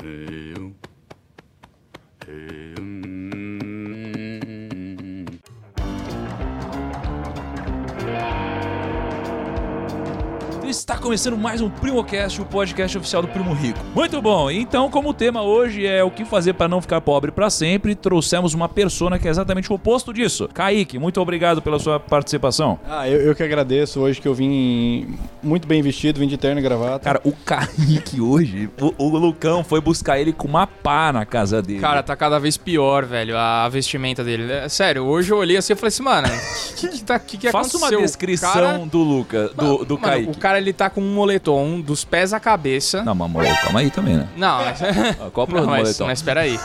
Hey. Hey. Está começando mais um PrimoCast, o podcast oficial do Primo Rico. Muito bom, então como o tema hoje é o que fazer para não ficar pobre para sempre, trouxemos uma persona que é exatamente o oposto disso. Kaique, muito obrigado pela sua participação. Ah, eu, eu que agradeço hoje que eu vim muito bem vestido, vim de terno e gravata. Cara, o Kaique hoje, o, o Lucão foi buscar ele com uma pá na casa dele. Cara, tá cada vez pior, velho, a vestimenta dele. É, Sério, hoje eu olhei assim e falei assim, mano, o que, que, tá, que, que Faça aconteceu? uma descrição cara- do Luca, do, do Mano, Kaique. O cara, ele tá com um moletom dos pés à cabeça. Não, mas moletom, calma aí também, né? Não, mas... Ah, Qual o problema do mas, moletom? mas peraí.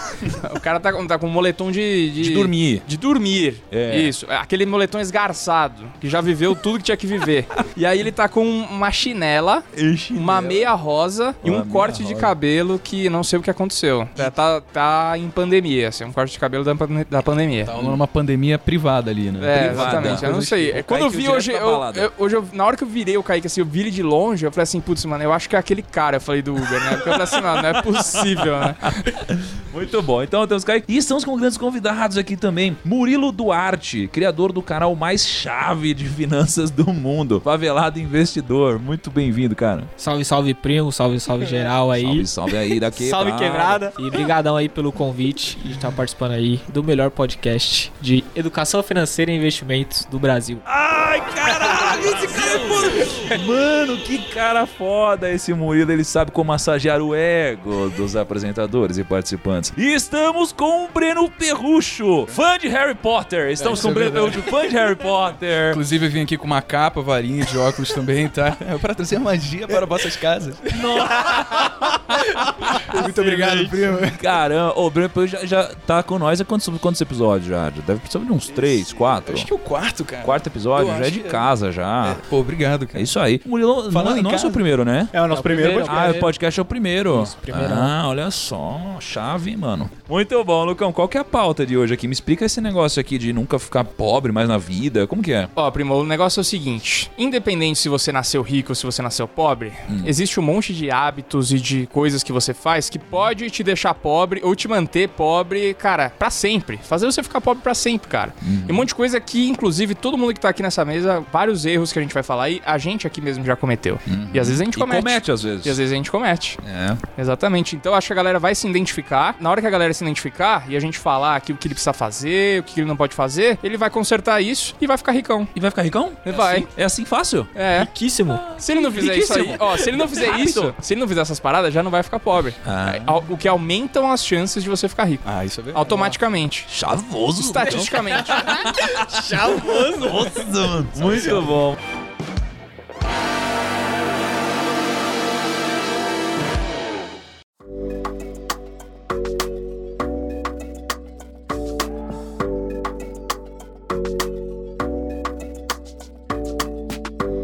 O cara tá, com- tá com um moletom de, de... De dormir. De dormir. É. Isso. Aquele moletom esgarçado, que já viveu tudo que tinha que viver. e aí ele tá com uma chinela, uma meia rosa e Uma um meia corte de rosa. cabelo que não sei o que aconteceu. Tá, tá, tá em pandemia, assim, um corte de cabelo da, da pandemia. Tá rolando uma pandemia privada ali, né? É, privada. exatamente. Eu não sei. Quando eu vi hoje, pra eu, eu- hoje eu- na hora que eu virei o Kaique, assim, eu vi ele de longe, eu falei assim, putz, mano, eu acho que é aquele cara, eu falei do Uber, né? Porque eu falei assim, mano, não é possível, né? Muito bom. Então temos Kaique. E estamos com grandes convidados aqui também. Murilo Duarte, criador do canal mais chave de finanças do mundo. Favelado Investidor. Muito bem-vindo, cara. Salve, salve, primo, salve, salve geral aí. Salve, salve aí da quebrada. Salve quebrada. E brigadão aí pelo convite de estar participando aí do melhor podcast de educação financeira e investimentos do Brasil. Ai, caralho, esse cara é foda. Mano, que cara foda esse Murilo. Ele sabe como massagear o ego dos apresentadores e participantes. E estamos com o Breno Perrucho, fã de Harry Potter. Estamos isso com o é Breno. Perrucho, fã de Harry Potter. Inclusive eu vim aqui com uma capa, varinha de óculos também, tá? É para trazer magia para vossas casas. Muito obrigado, primo. Caramba, o Breno já, já tá com nós há quantos, quantos episódios já? Já Deve precisar de uns três, quatro. Acho que é o quarto, cara. Quarto episódio, Eu já é de é. casa já. Pô, obrigado, É cara. isso aí. O Murilo não, Falando em não é o seu casa. primeiro, né? É o nosso É o primeiro primeiro. podcast. Ah, o podcast é o primeiro. Isso, primeiro. Ah, olha só, chave, mano. Muito bom, Lucão. Qual que é a pauta de hoje aqui? Me explica esse negócio aqui de nunca ficar pobre mais na vida. Como que é? Ó, primo, o negócio é o seguinte: independente se você nasceu rico ou se você nasceu pobre, existe um monte de hábitos e de coisas que você faz que pode te deixar pobre ou te manter pobre, cara, pra sempre. Fazer você ficar pobre pra sempre, cara. E um monte de coisa que, inclusive, todo mundo que tá aqui nessa mesa, vários erros que a gente vai falar aí, a gente aqui mesmo já cometeu. E às vezes a gente E comete. comete às vezes. E às vezes a gente comete. É. Exatamente. Então eu acho que a galera vai se identificar. Na hora que a galera se identificar e a gente falar aqui o que ele precisa fazer, o que ele não pode fazer, ele vai consertar isso e vai ficar ricão. E vai ficar ricão? Ele vai. Assim? É assim fácil? É. Riquíssimo. Se ele não fizer isso aí, Riquíssimo. ó, se ele não fizer isso, se ele não fizer essas paradas, já não vai ficar pobre. Ah. Ao- O que aumentam as chances de você ficar rico. Ah, isso é verdade. Automaticamente. Chavoso. Estatisticamente. Nossa, mano. Muito bom.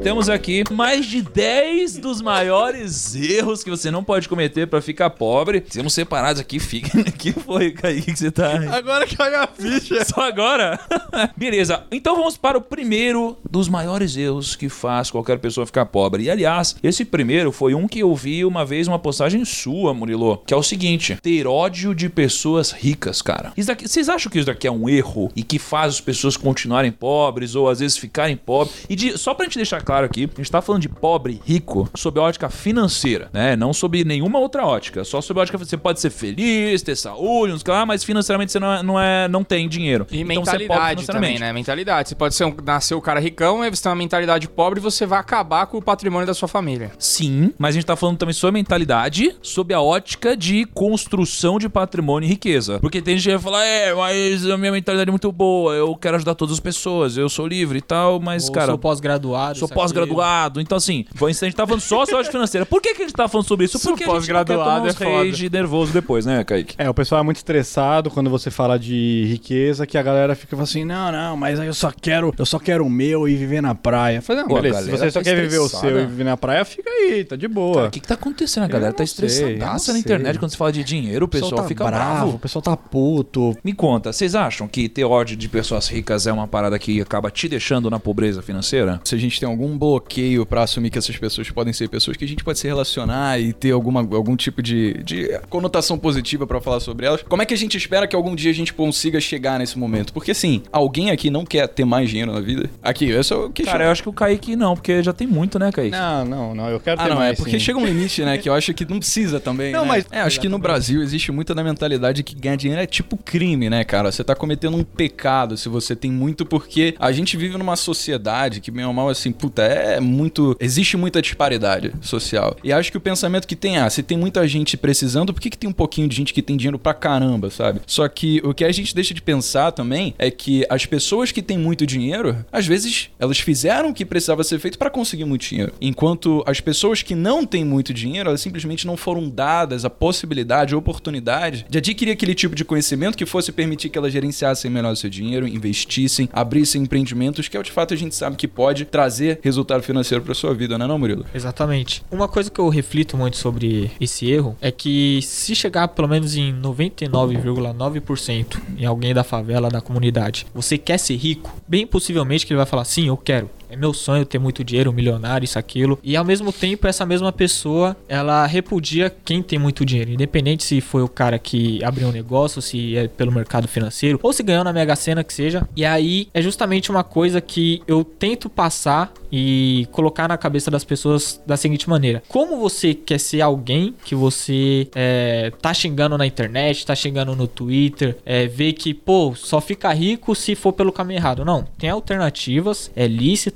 Temos aqui mais de 10 dos maiores erros que você não pode cometer pra ficar pobre. Temos separados aqui, fiquem. que foi, Kaique, que você tá. Agora que olha a ficha. Só agora? Beleza, então vamos para o primeiro dos maiores erros que faz qualquer pessoa ficar pobre. E aliás, esse primeiro foi um que eu vi uma vez uma postagem sua, Murilo, que é o seguinte: ter ódio de pessoas ricas, cara. Isso daqui- vocês acham que isso daqui é um erro e que faz as pessoas continuarem pobres ou às vezes ficarem pobres? E de- só pra gente deixar claro aqui, a gente tá falando de pobre e rico sob a ótica financeira, né? Não sob nenhuma outra ótica, só sob a ótica você pode ser feliz, ter saúde, não sei lá, mas financeiramente você não, é- não, é, não tem dinheiro. E Então você é pobre mentalidade também, né? Mentalidade. Você pode ser um, nascer o cara ricão, aí você tem uma mentalidade pobre e você vai acabar com o patrimônio da sua família. Sim, mas a gente tá falando também sobre a mentalidade, sob a ótica de construção de patrimônio e riqueza. Porque tem gente que vai falar, é, mas a minha mentalidade é muito boa, eu quero ajudar todas as pessoas, eu sou livre e tal, mas, Ou cara. sou pós-graduado. Sou pós-graduado, então assim, a gente tá falando só sobre financeira. Por que, que a gente tá falando sobre isso? Sou Porque a gente não quer tomar pós-graduado, uns é foda. rage nervoso depois, né, Kaique? É, o pessoal é muito estressado quando você fala de riqueza, que a galera fica assim, não, não, mas aí eu só quero, eu só quero o meu e viver na praia. Fala, não, Pô, beleza, se você só tá quer viver o seu e viver na praia, fica aí, tá de boa. O que, que tá acontecendo? A galera tá estressadaça não na internet quando se fala de dinheiro, o pessoal tá fica bravo, bravo. o pessoal tá puto. Me conta, vocês acham que ter ódio de pessoas ricas é uma parada que acaba te deixando na pobreza financeira? Se a gente tem algum algum bloqueio pra assumir que essas pessoas podem ser pessoas que a gente pode se relacionar e ter alguma, algum tipo de, de conotação positiva pra falar sobre elas? Como é que a gente espera que algum dia a gente consiga chegar nesse momento? Porque assim, alguém aqui não quer ter mais dinheiro na vida? Aqui, esse é o que Cara, eu acho que o Kaique não, porque já tem muito, né, Kaique? Não, não, não. Eu quero Ah, ter não, mais, é porque sim. chega um limite, né? Que eu acho que não precisa também. Não, né? mas- É, acho que no Brasil existe muita da mentalidade que ganhar dinheiro é tipo crime, né, cara? Você tá cometendo um pecado se você tem muito, porque a gente vive numa sociedade que, bem ou mal, assim, puta, é muito. Existe muita disparidade social. E acho que o pensamento que tem, ah, se tem muita gente precisando, por que, que tem um pouquinho de gente que tem dinheiro pra caramba, sabe? Só que o que a gente deixa de pensar também é que as pessoas que têm muito dinheiro, às vezes, elas fizeram o que precisava ser feito pra conseguir muito dinheiro. Enquanto as pessoas que não têm muito dinheiro, elas simplesmente não foram dadas a possibilidade, a oportunidade de adquirir aquele tipo de conhecimento que fosse permitir que elas gerenciassem melhor o seu dinheiro, investissem, abrissem empreendimentos, que é o de fato a gente sabe que pode trazer resultado financeiro pra sua vida, não é não, Murilo? Exatamente. Uma coisa que eu reflito muito sobre esse erro é que se chegar pelo menos em 99,9% em alguém da favela, da comunidade, você quer ser rico, bem possivelmente que ele vai falar sim, eu quero. É meu sonho ter muito dinheiro, um milionário, isso, aquilo. E ao mesmo tempo, essa mesma pessoa, ela repudia quem tem muito dinheiro. Independente se foi o cara que abriu um negócio, se é pelo mercado financeiro, ou se ganhou na Mega Sena, que seja. E aí, é justamente uma coisa que eu tento passar e colocar na cabeça das pessoas da seguinte maneira: como você quer ser alguém que você é, tá xingando na internet, tá xingando no Twitter, é, vê que, pô, só fica rico se for pelo caminho errado. Não, tem alternativas, é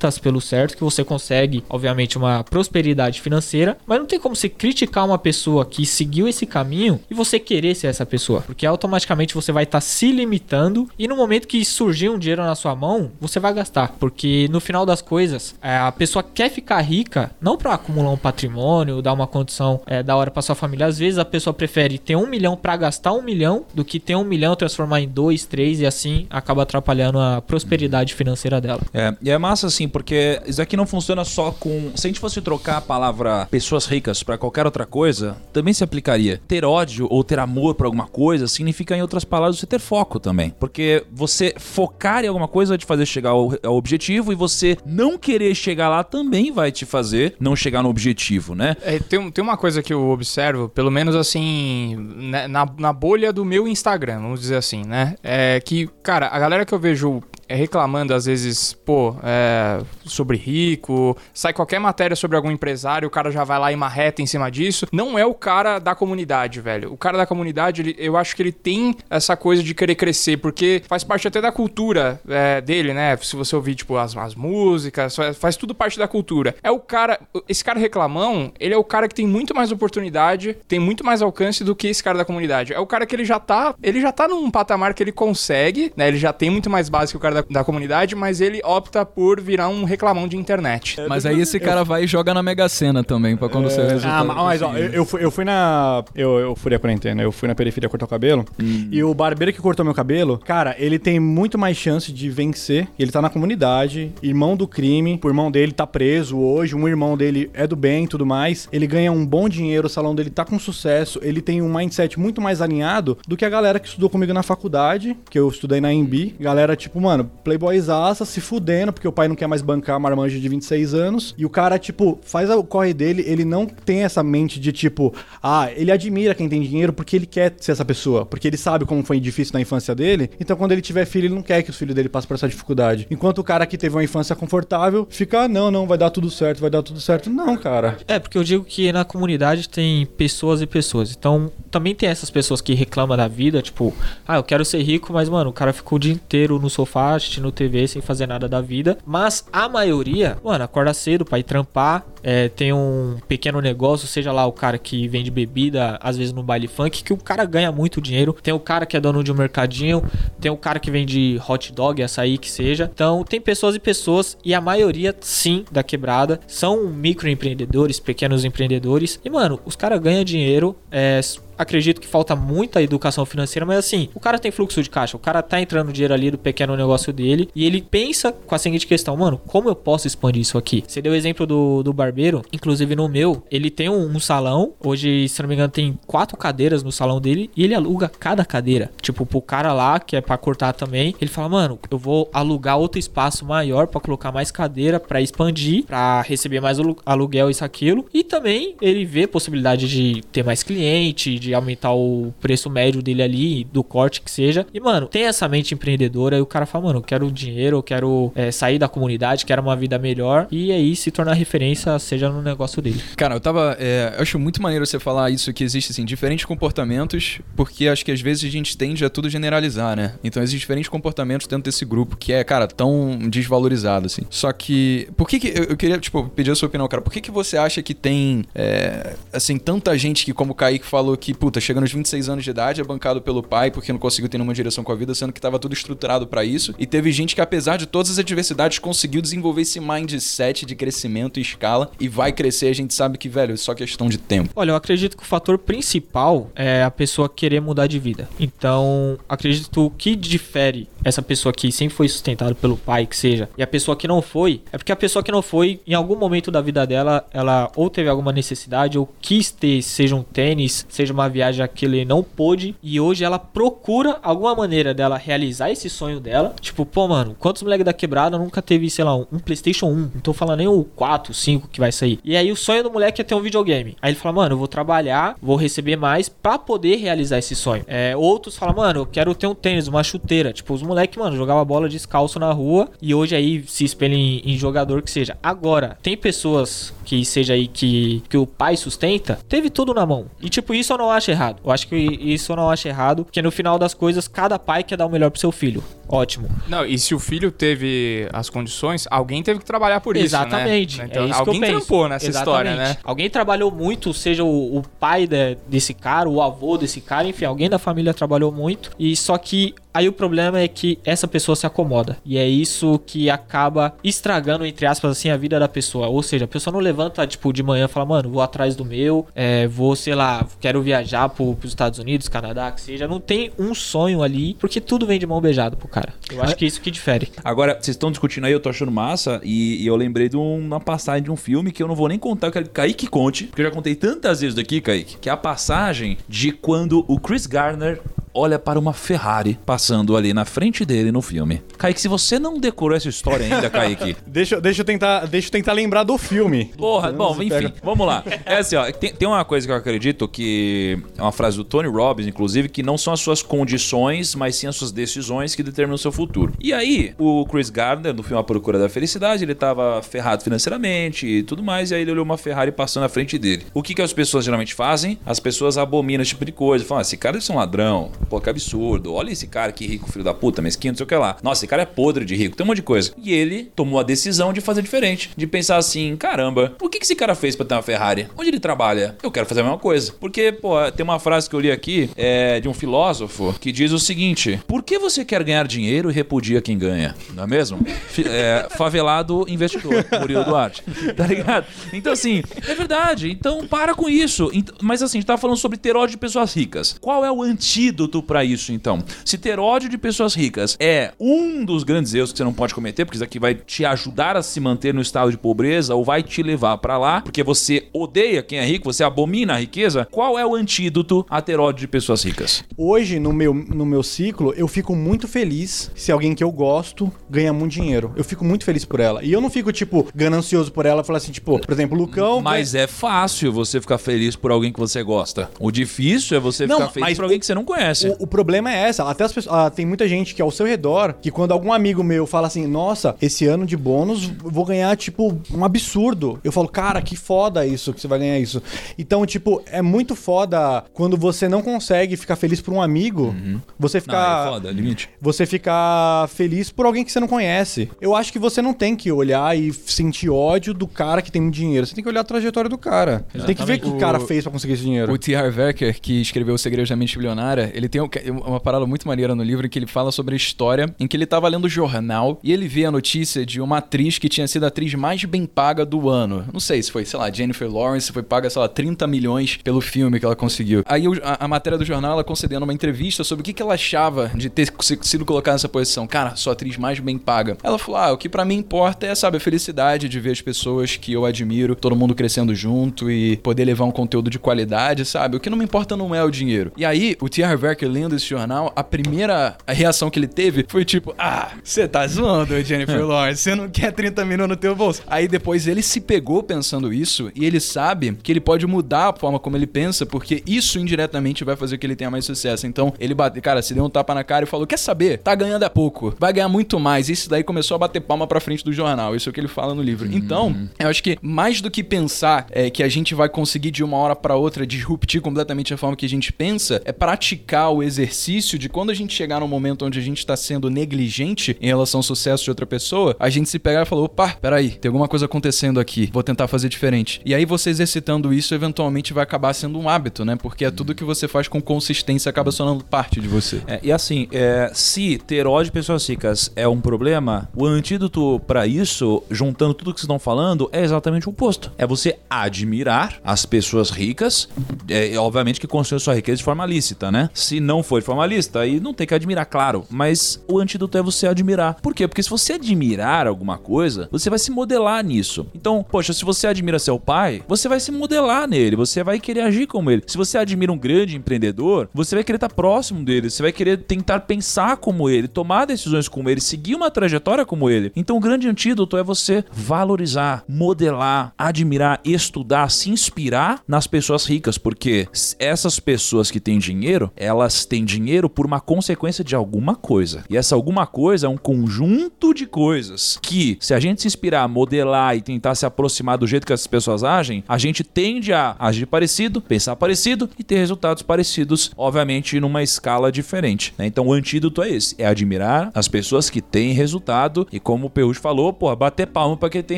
lícitas pelo certo, que você consegue, obviamente, uma prosperidade financeira, mas não tem como você criticar uma pessoa que seguiu esse caminho e você querer ser essa pessoa, porque automaticamente você vai estar se limitando e no momento que surgir um dinheiro na sua mão, você vai gastar, porque no final das coisas, é, a pessoa quer ficar rica não para acumular um patrimônio, dar uma condição é, da hora para sua família. Às vezes a pessoa prefere ter um milhão para gastar um milhão do que ter um milhão transformar em dois, três e assim acaba atrapalhando a prosperidade financeira dela. É, e é massa assim, porque isso aqui não funciona só com. Se a gente fosse trocar a palavra pessoas ricas pra qualquer outra coisa, também se aplicaria. Ter ódio ou ter amor por alguma coisa significa, em outras palavras, você ter foco também. Porque você focar em alguma coisa vai te fazer chegar ao, ao objetivo e você não querer chegar lá também vai te fazer não chegar no objetivo, né? É, tem, tem uma coisa que eu observo, pelo menos assim, né, na, na bolha do meu Instagram, vamos dizer assim, né? É que, cara, a galera que eu vejo reclamando às vezes, pô, é, sobre rico, sai qualquer matéria sobre algum empresário, o cara já vai lá e marreta em cima disso. Não é o cara da comunidade, velho. O cara da comunidade, ele- eu acho que ele tem essa coisa de querer crescer, porque faz parte até da cultura é, dele, né? Se você ouvir, tipo, as, as músicas, faz, faz tudo parte da cultura. É o cara, esse cara reclamão, ele é o cara que tem muito mais oportunidade, tem muito mais alcance do que esse cara da comunidade. É o cara que ele já tá, ele já tá num patamar que ele consegue, né? Ele já tem muito mais base que o cara da, da comunidade, mas ele opta por virar um reclamão de internet. Mas aí esse cara vai e joga na Mega Sena também, pra quando você resultado Ah, ma- mas ó, eu, eu fui, eu fui na. Eu, eu fui na quarentena, eu fui na periferia cortar o cabelo. E o barbeiro que cortou meu cabelo, cara, ele tem muito mais chance de vencer. Ele tá na comunidade, irmão do crime. O irmão dele tá preso hoje. Um irmão dele é do bem e tudo mais. Ele ganha um bom dinheiro, o salão dele tá com sucesso. Ele tem um mindset muito mais alinhado do que a galera que estudou comigo na faculdade, que eu estudei na Embi. Galera, tipo, mano, playboyzaça, se fudendo, porque o pai não quer mais bancar marmanjo de 26 anos. E o cara, tipo, faz o corre dele, ele não tem essa mente de tipo, ah, ele admira quem tem dinheiro porque ele quer ser essa pessoa, porque ele sabe como foi difícil na infância dele. Então, quando ele tiver filho, ele não quer que os filhos dele passem por essa dificuldade. Enquanto o cara que teve uma infância confortável fica, ah, não, não, vai dar tudo certo, vai dar tudo certo. Não, cara. É, porque eu digo que na comunidade tem pessoas e pessoas. Então, também tem essas pessoas que reclamam da vida, tipo, ah, eu quero ser rico, mas, mano, o cara ficou o dia inteiro no sofá, assistindo TV, sem fazer nada da vida. Mas a maioria, mano, acorda cedo pra ir trampar, é, tem um pequeno negócio, seja lá o cara que vende bebida, às vezes no baile funk, que o cara ganha muito dinheiro. Tem o cara que é dono de um mercadinho, tem o cara que vende hot dog, açaí, que seja. Então, tem pessoas e pessoas, e a maioria, sim, da quebrada, são microempreendedores, pequenos empreendedores. E, mano, os caras ganham dinheiro é, acredito que falta muita educação financeira, mas assim, o cara tem fluxo de caixa, o cara tá entrando dinheiro ali do pequeno negócio dele e ele pensa com a seguinte questão, mano, como eu posso expandir isso aqui? Você deu o exemplo do, do barbeiro, inclusive no meu, ele tem um, um salão, hoje, se não me engano, tem quatro cadeiras no salão dele e ele aluga cada cadeira. Tipo, pro cara lá, que é pra cortar também, ele fala, mano, eu vou alugar outro espaço maior pra colocar mais cadeira, pra expandir, pra receber mais alu- aluguel, isso, aquilo. E também ele vê possibilidade de ter mais cliente, de aumentar o preço médio dele ali, do corte que seja. E, mano, tem essa mente empreendedora e o cara fala, mano, eu quero dinheiro, eu quero é, sair da comunidade, quero uma vida melhor. E aí se tornar referência, seja no negócio dele. Cara, eu tava. é, eu acho muito maneiro você falar isso que existe, assim, diferentes comportamentos, porque acho que às vezes a gente tende a tudo generalizar, né? Então existem diferentes comportamentos dentro desse grupo que é, cara, tão desvalorizado, assim. Só que. Por que que. Eu, eu queria, tipo, pedir a sua opinião, cara. Por que que você acha que tem, é, assim, tanta gente que, como o Kaique falou, que, puta, chega nos 26 anos de idade, é bancado pelo pai porque não conseguiu ter nenhuma direção com a vida, sendo que tava tudo estruturado pra isso. E teve gente que, apesar de todas as adversidades, conseguiu desenvolver esse mindset de crescimento e escala e vai crescer. A gente sabe que, velho, é só questão de tempo. Olha, eu acredito que o fator principal é a pessoa querer mudar de vida. Então, acredito que difere essa pessoa que sempre foi sustentada pelo pai, que seja, e a pessoa que não foi, é porque a pessoa que não foi, em algum momento da vida dela, ela ou teve alguma necessidade, ou quis ter, seja um tênis, seja uma viagem que ele não pôde, e hoje ela procura alguma maneira dela realizar esse sonho dela. Tipo, pô, mano, quantos moleques da quebrada nunca teve, sei lá, um PlayStation 1? Não tô falando nem o 4, 5 que vai sair. E aí o sonho do moleque é ter um videogame. Aí ele fala, mano, eu vou trabalhar, vou receber mais pra poder realizar esse sonho. É, outros falam, mano, eu quero ter um tênis, uma chuteira. Tipo, os moleques, mano, jogava bola descalço na rua e hoje aí se espelha em, em jogador que seja. Agora, tem pessoas que seja aí que, que o pai sustenta, teve tudo na mão. E tipo, isso eu não acho errado. Eu acho que isso eu não acho errado, porque no final das coisas, cada pai quer dar o melhor pro seu filho. Ótimo. Não, e se o filho teve as condições, alguém teve que trabalhar por isso, Exatamente. né? é isso alguém que eu penso. trampou nessa Exatamente. história, né? Alguém trabalhou muito, seja o, o pai de- desse cara, o avô desse cara, enfim, alguém da família trabalhou muito. E só que aí o problema é que essa pessoa se acomoda. E é isso que acaba estragando, entre aspas, assim, a vida da pessoa. Ou seja, a pessoa não levanta, tipo, de manhã e fala, mano, vou atrás do meu, é, vou, sei lá, quero viajar pro, pros Estados Unidos, Canadá, que seja. Não tem um sonho ali, porque tudo vem de mão beijada pro cara. Eu acho que é isso que difere. Agora, vocês estão discutindo aí, eu tô achando massa, e, e eu lembrei de uma passagem de um filme que eu não vou nem contar, eu quero que Kaique conte, porque eu já contei tantas vezes daqui, Kaique, que é a passagem de quando o Chris Garner olha para uma Ferrari passando ali na frente dele no filme. Kaique, se você não decorou essa história ainda, Kaique, Deixa, deixa, eu tentar, deixa eu tentar lembrar do filme. Porra, bom, enfim, pega- vamos lá. É assim, ó, tem, tem uma coisa que eu acredito que é uma frase do Tony Robbins, inclusive, que não são as suas condições, mas sim as suas decisões que determinam o seu futuro. E aí, o Chris Gardner, no filme A Procura da Felicidade, ele tava ferrado financeiramente e tudo mais, e aí ele olhou uma Ferrari passando na frente dele. O que que as pessoas geralmente fazem? As pessoas abominam esse tipo de coisa, falam, ah, esse cara deve ser um ladrão, pô, que absurdo, olha esse cara que rico, filho da puta, mesquinho, não sei o que lá. Nossa, esse cara é podre de rico, tem um monte de coisa. E ele tomou a decisão de fazer diferente, de pensar assim, caramba, o que esse cara fez pra ter uma Ferrari? Onde ele trabalha? Eu quero fazer a mesma coisa. Porque, pô, tem uma frase que eu li aqui, é de um filósofo, que diz o seguinte, por que você quer ganhar dinheiro e repudia quem ganha? Não é mesmo? É, favelado investidor, Murilo Duarte. Tá ligado? Então, assim, é verdade. Então, para com isso. Mas, assim, a gente tava falando sobre ter ódio de pessoas ricas. Qual é o antídoto pra isso, então? Se ter ódio de pessoas ricas é um dos grandes erros que você não pode cometer, porque isso aqui vai te ajudar a se manter no estado de pobreza ou vai te levar pra lá, porque você odeia quem é rico, você abomina a riqueza, qual é o antídoto a ter ódio de pessoas ricas? Hoje, no meu, no meu ciclo, eu fico muito feliz se alguém que eu gosto ganha muito dinheiro. Eu fico muito feliz por ela. E eu não fico, tipo, ganancioso por ela, falar assim, tipo, por exemplo, Lucão. Mas é fácil você ficar feliz por alguém que você gosta. O difícil é você Não, ficar feliz por alguém que você não conhece. O, o problema é essa. Até as pessoas. ah, tem muita gente que é ao seu redor que quando algum amigo meu fala assim, nossa, esse ano de bônus vou ganhar, tipo, um absurdo. Eu falo, cara, que foda isso que você vai ganhar isso. Então, tipo, é muito foda quando você não consegue ficar feliz por um amigo. Você Não, ficar. é foda, limite. Você ficar feliz por alguém que você não conhece. Eu acho que você não tem que olhar e sentir ódio do cara que tem muito dinheiro. Você tem que olhar a trajetória do cara. Você tem que ver o que o cara fez pra conseguir esse dinheiro. O T. Harv Eker, que escreveu O Segredo da Mente Bilionária, ele tem um- uma parada muito maneira no livro em que ele fala sobre a história em que ele tava lendo o jornal e ele vê a notícia de uma atriz que tinha sido a atriz mais bem paga do ano. Não sei se foi, sei lá, Jennifer Lawrence foi paga, sei lá, 30 milhões pelo filme que ela conseguiu. Aí a, a matéria do jornal, ela concedendo uma entrevista sobre o que, que ela achava de ter sido colocada nessa posição. Cara, sou a atriz mais bem paga. Ela falou: ah, o que pra mim importa é, sabe, a felicidade de ver as pessoas que eu admiro, todo mundo crescendo junto e poder levar um conteúdo de qualidade, sabe? O que não me importa não é o dinheiro. E aí, o T.R. Lendo esse jornal, a primeira reação que ele teve foi tipo: ah, você tá zoando, Jennifer Lawrence, você não quer 30 milhões no teu bolso. Aí depois ele se pegou pensando isso e ele sabe que ele pode mudar a forma como ele pensa, porque isso indiretamente vai fazer que ele tenha mais sucesso. Então, ele bate, cara, se deu um tapa na cara e falou: quer saber? Tá ganhando é pouco, vai ganhar muito mais. Isso daí começou a bater palma pra frente do jornal. Isso é o que ele fala no livro. Então, eu acho que mais do que pensar é, que a gente vai conseguir de uma hora pra outra disruptir completamente a forma que a gente pensa, é praticar o exercício de quando a gente chegar num momento onde a gente tá sendo negligente em relação ao sucesso de outra pessoa, a gente se pegar e falar: opa, peraí, tem alguma coisa acontecendo aqui, vou tentar fazer diferente. E aí você exercitando isso, eventualmente vai acabar sendo um hábito, né? Porque é tudo que você faz com consistência acaba se tornando parte de você. É, e assim, é, se ter ódio de pessoas ricas é um problema, o antídoto pra isso, juntando tudo que vocês estão falando, é exatamente o oposto. É você admirar as pessoas ricas, é, obviamente que construiu sua riqueza de forma lícita, né? Se não for de forma lícita, aí não tem que admirar, claro. Mas o antídoto é você admirar. Por quê? Porque se você admirar alguma coisa, você vai se modelar nisso. Então, poxa, se você admira seu pai, você vai se modelar nele, você vai querer agir como ele. Se você admira um grande empreendedor, você vai querer estar próximo dele, você vai querer tentar pensar como ele, tomar decisões como ele, seguir uma trajetória como ele. Então, o grande antídoto é você valorizar, modelar, admirar, estudar, se inspirar nas pessoas ricas, porque essas pessoas que têm dinheiro, elas têm dinheiro por uma consequência de alguma coisa. E essa alguma coisa é um conjunto de coisas que, se a gente se inspirar, modelar e tentar se aproximar do jeito que essas pessoas agem, a gente tende a agir parecido, pensar parecido e ter resultados parecidos, obviamente numa escala diferente. né? Então o antídoto é esse: é admirar as pessoas que têm resultado e, como o Perrucho falou, pô, bater palma pra quem tem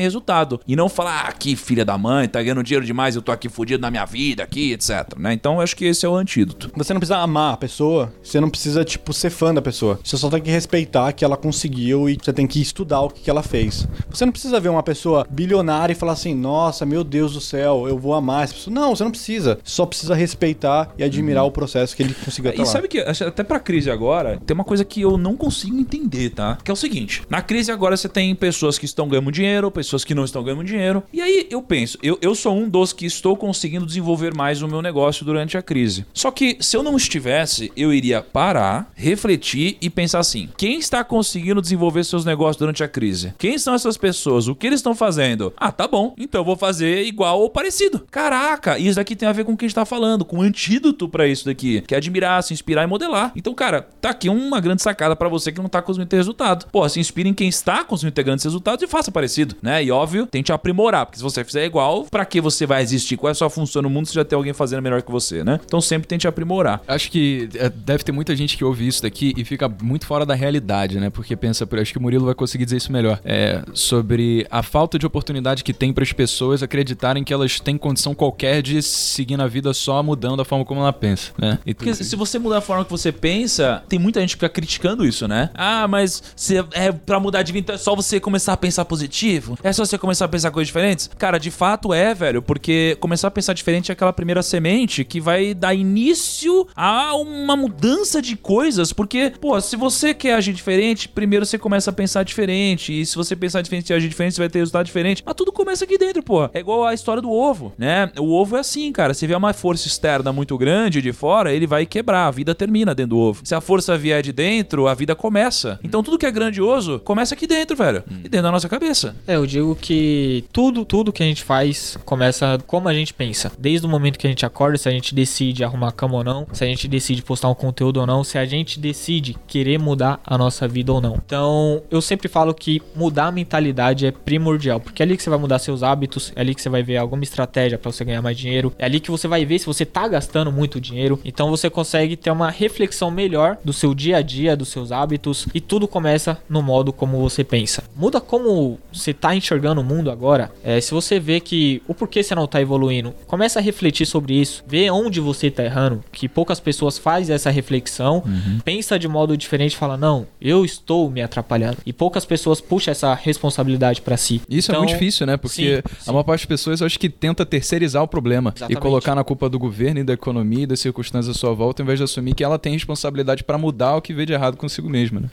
resultado. E não falar, ah, que filha da mãe, tá ganhando dinheiro demais, eu tô aqui fudido na minha vida, aqui, etc. né? Então acho que esse é o antídoto. Você não precisa amar a pessoa, você não precisa, tipo, ser fã da pessoa. Você só tem que respeitar que ela conseguiu e você tem que estudar o que, que ela fez. Você não precisa ver uma pessoa bilionária e falar assim, nossa, meu Deus do céu, eu vou amar essa pessoa. Não, você não precisa. Só precisa respeitar e admirar o processo que ele conseguiu até E lá. sabe que, até pra crise agora, tem uma coisa que eu não consigo entender, tá? Que é o seguinte: na crise agora você tem pessoas que estão ganhando dinheiro, pessoas que não estão ganhando dinheiro. E aí eu penso, eu, eu sou um dos que estou conseguindo desenvolver mais o meu negócio durante a crise. Só que se eu não estivesse, eu iria parar, refletir e pensar assim: quem está conseguindo desenvolver seus negócios durante a crise? Quem são essas pessoas? O que eles estão fazendo? Ah, tá bom. Então eu vou fazer igual ou parecido. Caraca, isso daqui tem a ver com o que a gente tá falando, com um antídoto pra isso daqui, que é admirar, se inspirar e modelar. Então, cara, tá aqui uma grande sacada pra você que não tá conseguindo ter resultado. Pô, se inspire em quem está conseguindo ter grandes resultados e faça parecido, né? E óbvio, tente aprimorar, porque se você fizer igual, pra que você vai existir? Qual é a sua função no mundo se já tem alguém fazendo melhor que você, né? Então sempre tente aprimorar. Acho que é, deve ter muita gente que ouve isso daqui e fica muito fora da realidade, né? Porque pensa, acho que o Murilo vai conseguir dizer isso melhor. É, sobre a falta de oportunidade que tem para as pessoas acreditarem que elas têm condição qualquer de seguir na vida só mudando a forma como ela pensa, né? E Porque se você mudar a forma que você pensa, tem muita gente que fica criticando isso, né? Ah, mas você, é pra mudar de vida é só você começar a pensar positivo? É só você começar a pensar coisas diferentes? Cara, de fato é, velho, porque começar a pensar diferente é aquela primeira semente que vai dar início a uma mudança de coisas, porque, pô, se você quer agir diferente, primeiro você começa a pensar diferente, e se você pensar diferente e agir diferente, você vai ter resultado diferente. Mas tudo começa aqui dentro, pô. É igual a história do ovo, né? O ovo é assim, cara. Se vier uma força externa muito grande de fora, ele vai quebrar, a vida termina dentro do ovo. Se a força vier de dentro, a vida começa. Então tudo que é grandioso começa aqui dentro, velho. E dentro da nossa cabeça. É, eu digo que tudo, tudo que a gente faz começa como a gente pensa. Desde o momento que a gente acorda, se a gente decide arrumar a cama ou não, se a gente decide postar um conteúdo ou não, se a gente decide querer mudar a nossa vida ou não. Então, eu sempre falo que mudar a mentalidade é primordial, porque é ali que você vai mudar seus hábitos, é ali que você vai ver alguma estratégia para você ganhar mais dinheiro, é ali que você vai ver se você tá gastando muito dinheiro. Então, você consegue ter uma reflexão melhor do seu dia a dia, dos seus hábitos, e tudo começa no modo como você pensa. Muda como você tá enxergando o mundo agora. É, se você vê que o porquê você não tá evoluindo, começa a refletir sobre isso, vê onde você tá errando, que poucas pessoas faz essa reflexão, Uhum. pensa de modo diferente e fala, não, eu estou me atrapalhando. E poucas pessoas puxam essa responsabilidade pra si. Isso é Então, muito difícil, né? Porque sim, sim. a maior parte das pessoas eu acho que tenta terceirizar o problema e Exatamente. colocar na culpa do governo e da economia e das circunstâncias à sua volta, ao invés de assumir que ela tem responsabilidade pra mudar o que vê de errado consigo mesma, né?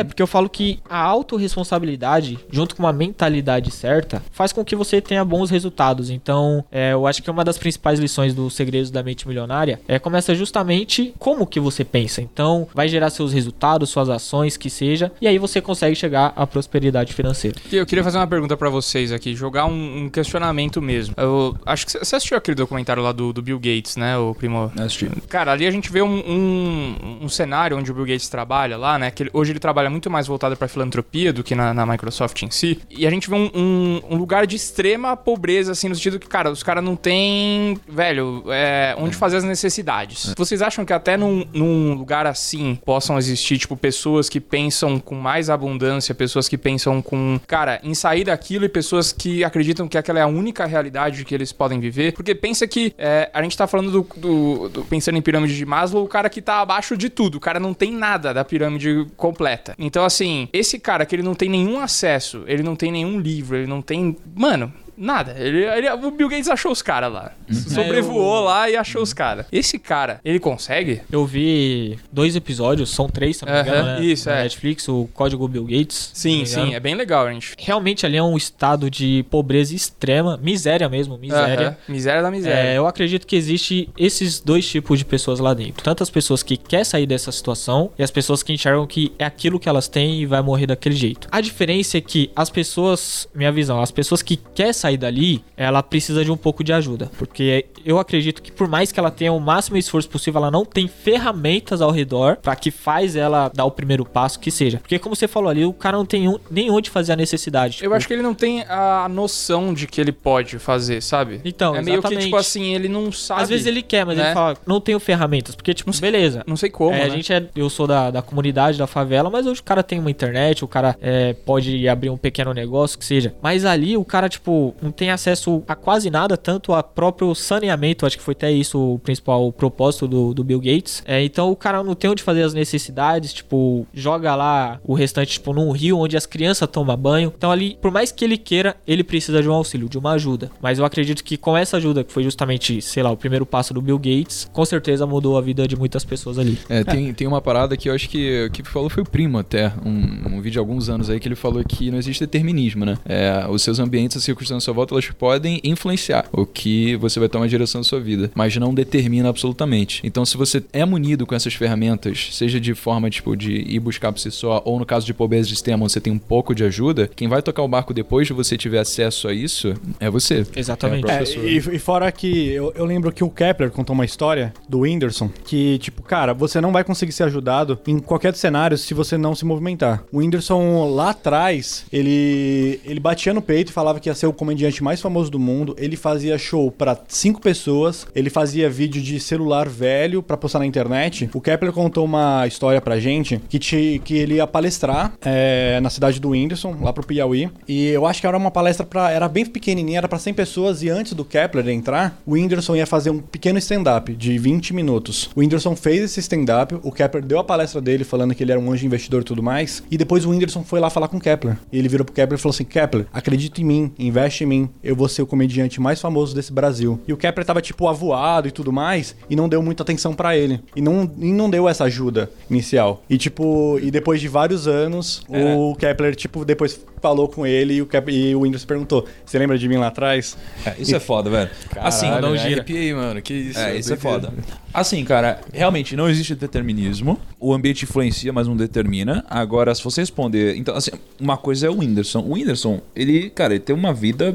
É, porque eu falo que a autorresponsabilidade, junto com uma mentalidade certa, faz com que você tenha bons resultados. Então, é, eu acho que uma das principais lições dos segredos da mente milionária é começa justamente como que você pensa. Então, vai gerar seus resultados, suas ações, que seja, e aí você consegue chegar à prosperidade financeira. E Eu queria fazer uma pergunta pra vocês aqui, jogar um, um questionamento mesmo. Eu acho que você- assistiu aquele documentário lá do, do Bill Gates, né, o primo? Assisti. Cara, ali a gente vê um, um, um cenário onde o Bill Gates trabalha lá, né? Que ele- hoje ele trabalha muito mais voltado pra filantropia do que na, na Microsoft em si. E a gente vê um, um- um lugar de extrema pobreza, assim, no sentido que, cara, os caras não têm, velho, é, onde fazer as necessidades. Vocês acham que até num, num lugar assim possam existir, tipo, pessoas que pensam com mais abundância, pessoas que pensam com, cara, em sair daquilo e pessoas que acreditam que aquela é a única realidade que eles podem viver? Porque pensa que é, a gente tá falando do, do- do- pensando em pirâmide de Maslow, o cara que tá abaixo de tudo, o cara não tem nada da pirâmide completa. Então, assim, esse cara que ele não tem nenhum acesso, ele não tem nenhum livro, ele não tem. Mano. Nada. Ele, ele- o Bill Gates achou os caras lá. Sobrevoou eu- lá e achou os caras. Esse cara, ele consegue? Eu vi dois episódios, são três, se não me engano, Aham, né? isso, na é. Netflix, o Código Bill Gates. Sim, sim, é bem legal, gente. Realmente ali é um estado de pobreza extrema, miséria mesmo, miséria. Aham. Miséria da miséria. É, eu acredito que existe esses dois tipos de pessoas lá dentro. Tanto as pessoas que querem sair dessa situação e as pessoas que enxergam que é aquilo que elas têm e vai morrer daquele jeito. A diferença é que as pessoas, minha visão, as pessoas que querem sair dali, ela precisa de um pouco de ajuda. Porque eu acredito que por mais que ela tenha o máximo esforço possível, ela não tem ferramentas ao redor para que faz ela dar o primeiro passo que seja. Porque como você falou ali, o cara não tem um- nem onde fazer a necessidade. Eu acho que ele não tem a noção de que ele pode fazer, sabe? Então, é meio que, exatamente. tipo assim, ele não sabe. Às vezes ele quer, mas né? ele fala, não tenho ferramentas. Porque, tipo, beleza. Não sei como, É, né? A gente é, eu sou da, da comunidade, da favela, mas hoje o cara tem uma internet, o cara é, pode abrir um pequeno negócio, que seja. Mas ali o cara, tipo, não tem acesso a quase nada, tanto a próprio saneamento, acho que foi até isso o principal propósito do, do Bill Gates. É, então o cara não tem onde fazer as necessidades, tipo, joga lá o restante, tipo, num rio onde as crianças tomam banho. Então ali, por mais que ele queira, ele precisa de um auxílio, de uma ajuda. Mas eu acredito que com essa ajuda, que foi justamente, sei lá, o primeiro passo do Bill Gates, com certeza mudou a vida de muitas pessoas ali. É, tem, tem uma parada que eu acho que que falou foi o primo até, um, um vídeo de alguns anos aí que ele falou que não existe determinismo, né? É, os seus ambientes, as circunstâncias sua volta, elas podem influenciar o que você vai tomar a direção da sua vida, mas não determina absolutamente. Então, se você é munido com essas ferramentas, seja de forma tipo de ir buscar por si só, ou no caso de pobreza de sistema, onde você tem um pouco de ajuda, quem vai tocar o barco depois de você tiver acesso a isso é você. Exatamente. É É, pessoa. e, e fora que eu, eu lembro que o Kepler contou uma história do Whindersson que, tipo, cara, você não vai conseguir ser ajudado em qualquer cenário se você não se movimentar. O Whindersson lá atrás, ele, ele batia no peito e falava que ia ser o comediante mais famoso do mundo. Ele fazia show pra cinco pessoas, ele fazia vídeo de celular velho pra postar na internet. O Kepler contou uma história pra gente que, te, que ele ia palestrar é, na cidade do Whindersson, lá pro Piauí. E eu acho que era uma palestra pra. Era bem pequenininha, era pra 100 pessoas. E antes do Kepler entrar, o Whindersson ia fazer um pequeno stand-up de 20 minutos. O Whindersson fez esse stand-up, o Kepler deu a palestra dele falando que ele era um anjo investidor e tudo mais. E depois o Whindersson foi lá falar com o Kepler. E ele virou pro Kepler e falou assim: Kepler, acredita em mim, investe em mim, eu vou ser o comediante mais famoso desse Brasil. E o Kepler tava tipo avoado e tudo mais, e não deu muita atenção pra ele. E não, e não deu essa ajuda inicial. E tipo, e depois de vários anos, o Kepler, tipo, depois falou com ele e o, Kepler, e o Whindersson perguntou: Você lembra de mim lá atrás? É, isso é foda, velho. assim, Caralho, não me gira. arrepiei, mano. Que isso. É, isso é foda. Assim, cara, realmente não existe determinismo. O ambiente influencia, mas não determina. Agora, se você responder. Então, assim, uma coisa é o Whindersson. O Whindersson, ele, cara, ele tem uma vida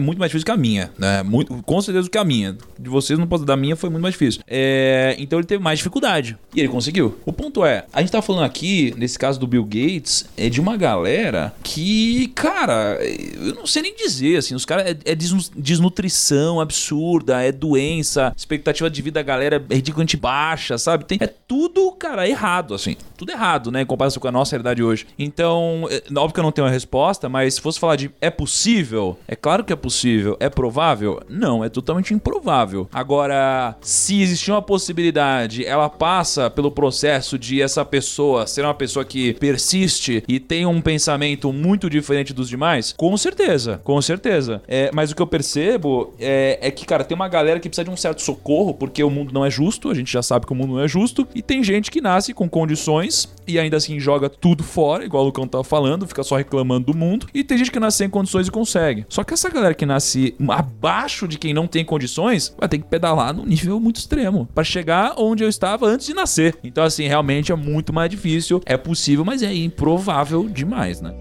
muito mais difícil que a minha, né? Muito, com certeza que a minha. De vocês, não posso da minha, foi muito mais difícil. É, então ele teve mais dificuldade. E ele conseguiu. O ponto é, a gente tá falando aqui, nesse caso do Bill Gates, é de uma galera que, cara, eu não sei nem dizer, assim, os caras é, é desnu- desnutrição absurda, é doença, expectativa de vida da galera é ridiculamente baixa, sabe? Tem, é tudo, cara, errado, assim. Tudo errado, né? Em comparação com a nossa realidade hoje. Então, é, óbvio que eu não tenho uma resposta, mas se fosse falar de é possível, é É claro que é possível. É provável? Não, é totalmente improvável. Agora, se existir uma possibilidade, ela passa pelo processo de essa pessoa ser uma pessoa que persiste e tem um pensamento muito diferente dos demais? Com certeza, com certeza. É, mas o que eu percebo é, é que, cara, tem uma galera que precisa de um certo socorro porque o mundo não é justo, a gente já sabe que o mundo não é justo, e tem gente que nasce com condições e ainda assim joga tudo fora, igual o Lucão tava falando, fica só reclamando do mundo, e tem gente que nasce sem condições e consegue. Só que essa galera que nasce abaixo de quem não tem condições, vai ter que pedalar num nível muito extremo para chegar onde eu estava antes de nascer. Então, assim, realmente é muito mais difícil, é possível, mas é improvável demais, né?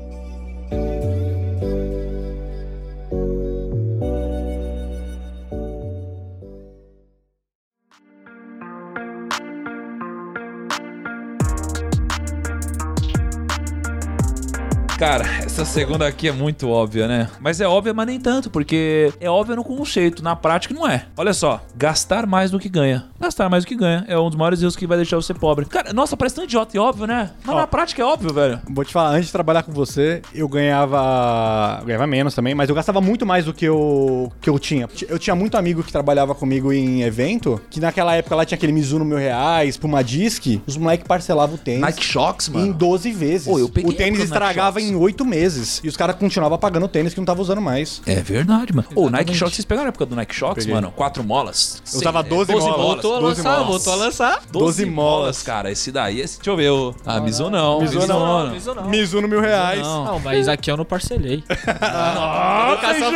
Cara, essa segunda aqui é muito óbvia, né? Mas é óbvia, mas nem tanto, porque é óbvia no conceito, na prática não é. Olha só, gastar mais do que ganha. Gastar mais do que ganha é um dos maiores erros que vai deixar você pobre. Cara, nossa, parece tão idiota e óbvio, né? Mas Ó. na prática é óbvio, velho. Vou te falar, antes de trabalhar com você, eu ganhava. eu ganhava menos também, mas eu gastava muito mais do que eu, que eu tinha. Eu tinha muito amigo que trabalhava comigo em evento, que naquela época lá tinha aquele Mizuno mil reais, Puma Disc, os moleques parcelavam o tênis. Nike Shocks, Em mano. 12 vezes. Pô, eu peguei o tênis estragava Shox. Em 8 meses. E os caras continuavam pagando o tênis que não tava usando mais. É verdade, mano. Ô, o Nike. Shocks, vocês pegaram a época do Nike Shocks, Peguei. mano? Quatro molas. Eu usava 12 12 molas. Voltou a 12 lançar, molas. voltou a lançar. 12 molas. cara. Esse daí, esse, deixa eu ver. O... Ah, Mizuno não. Não. Mizuno mil reais. Não. Não, mas aqui eu não parcelei. Educação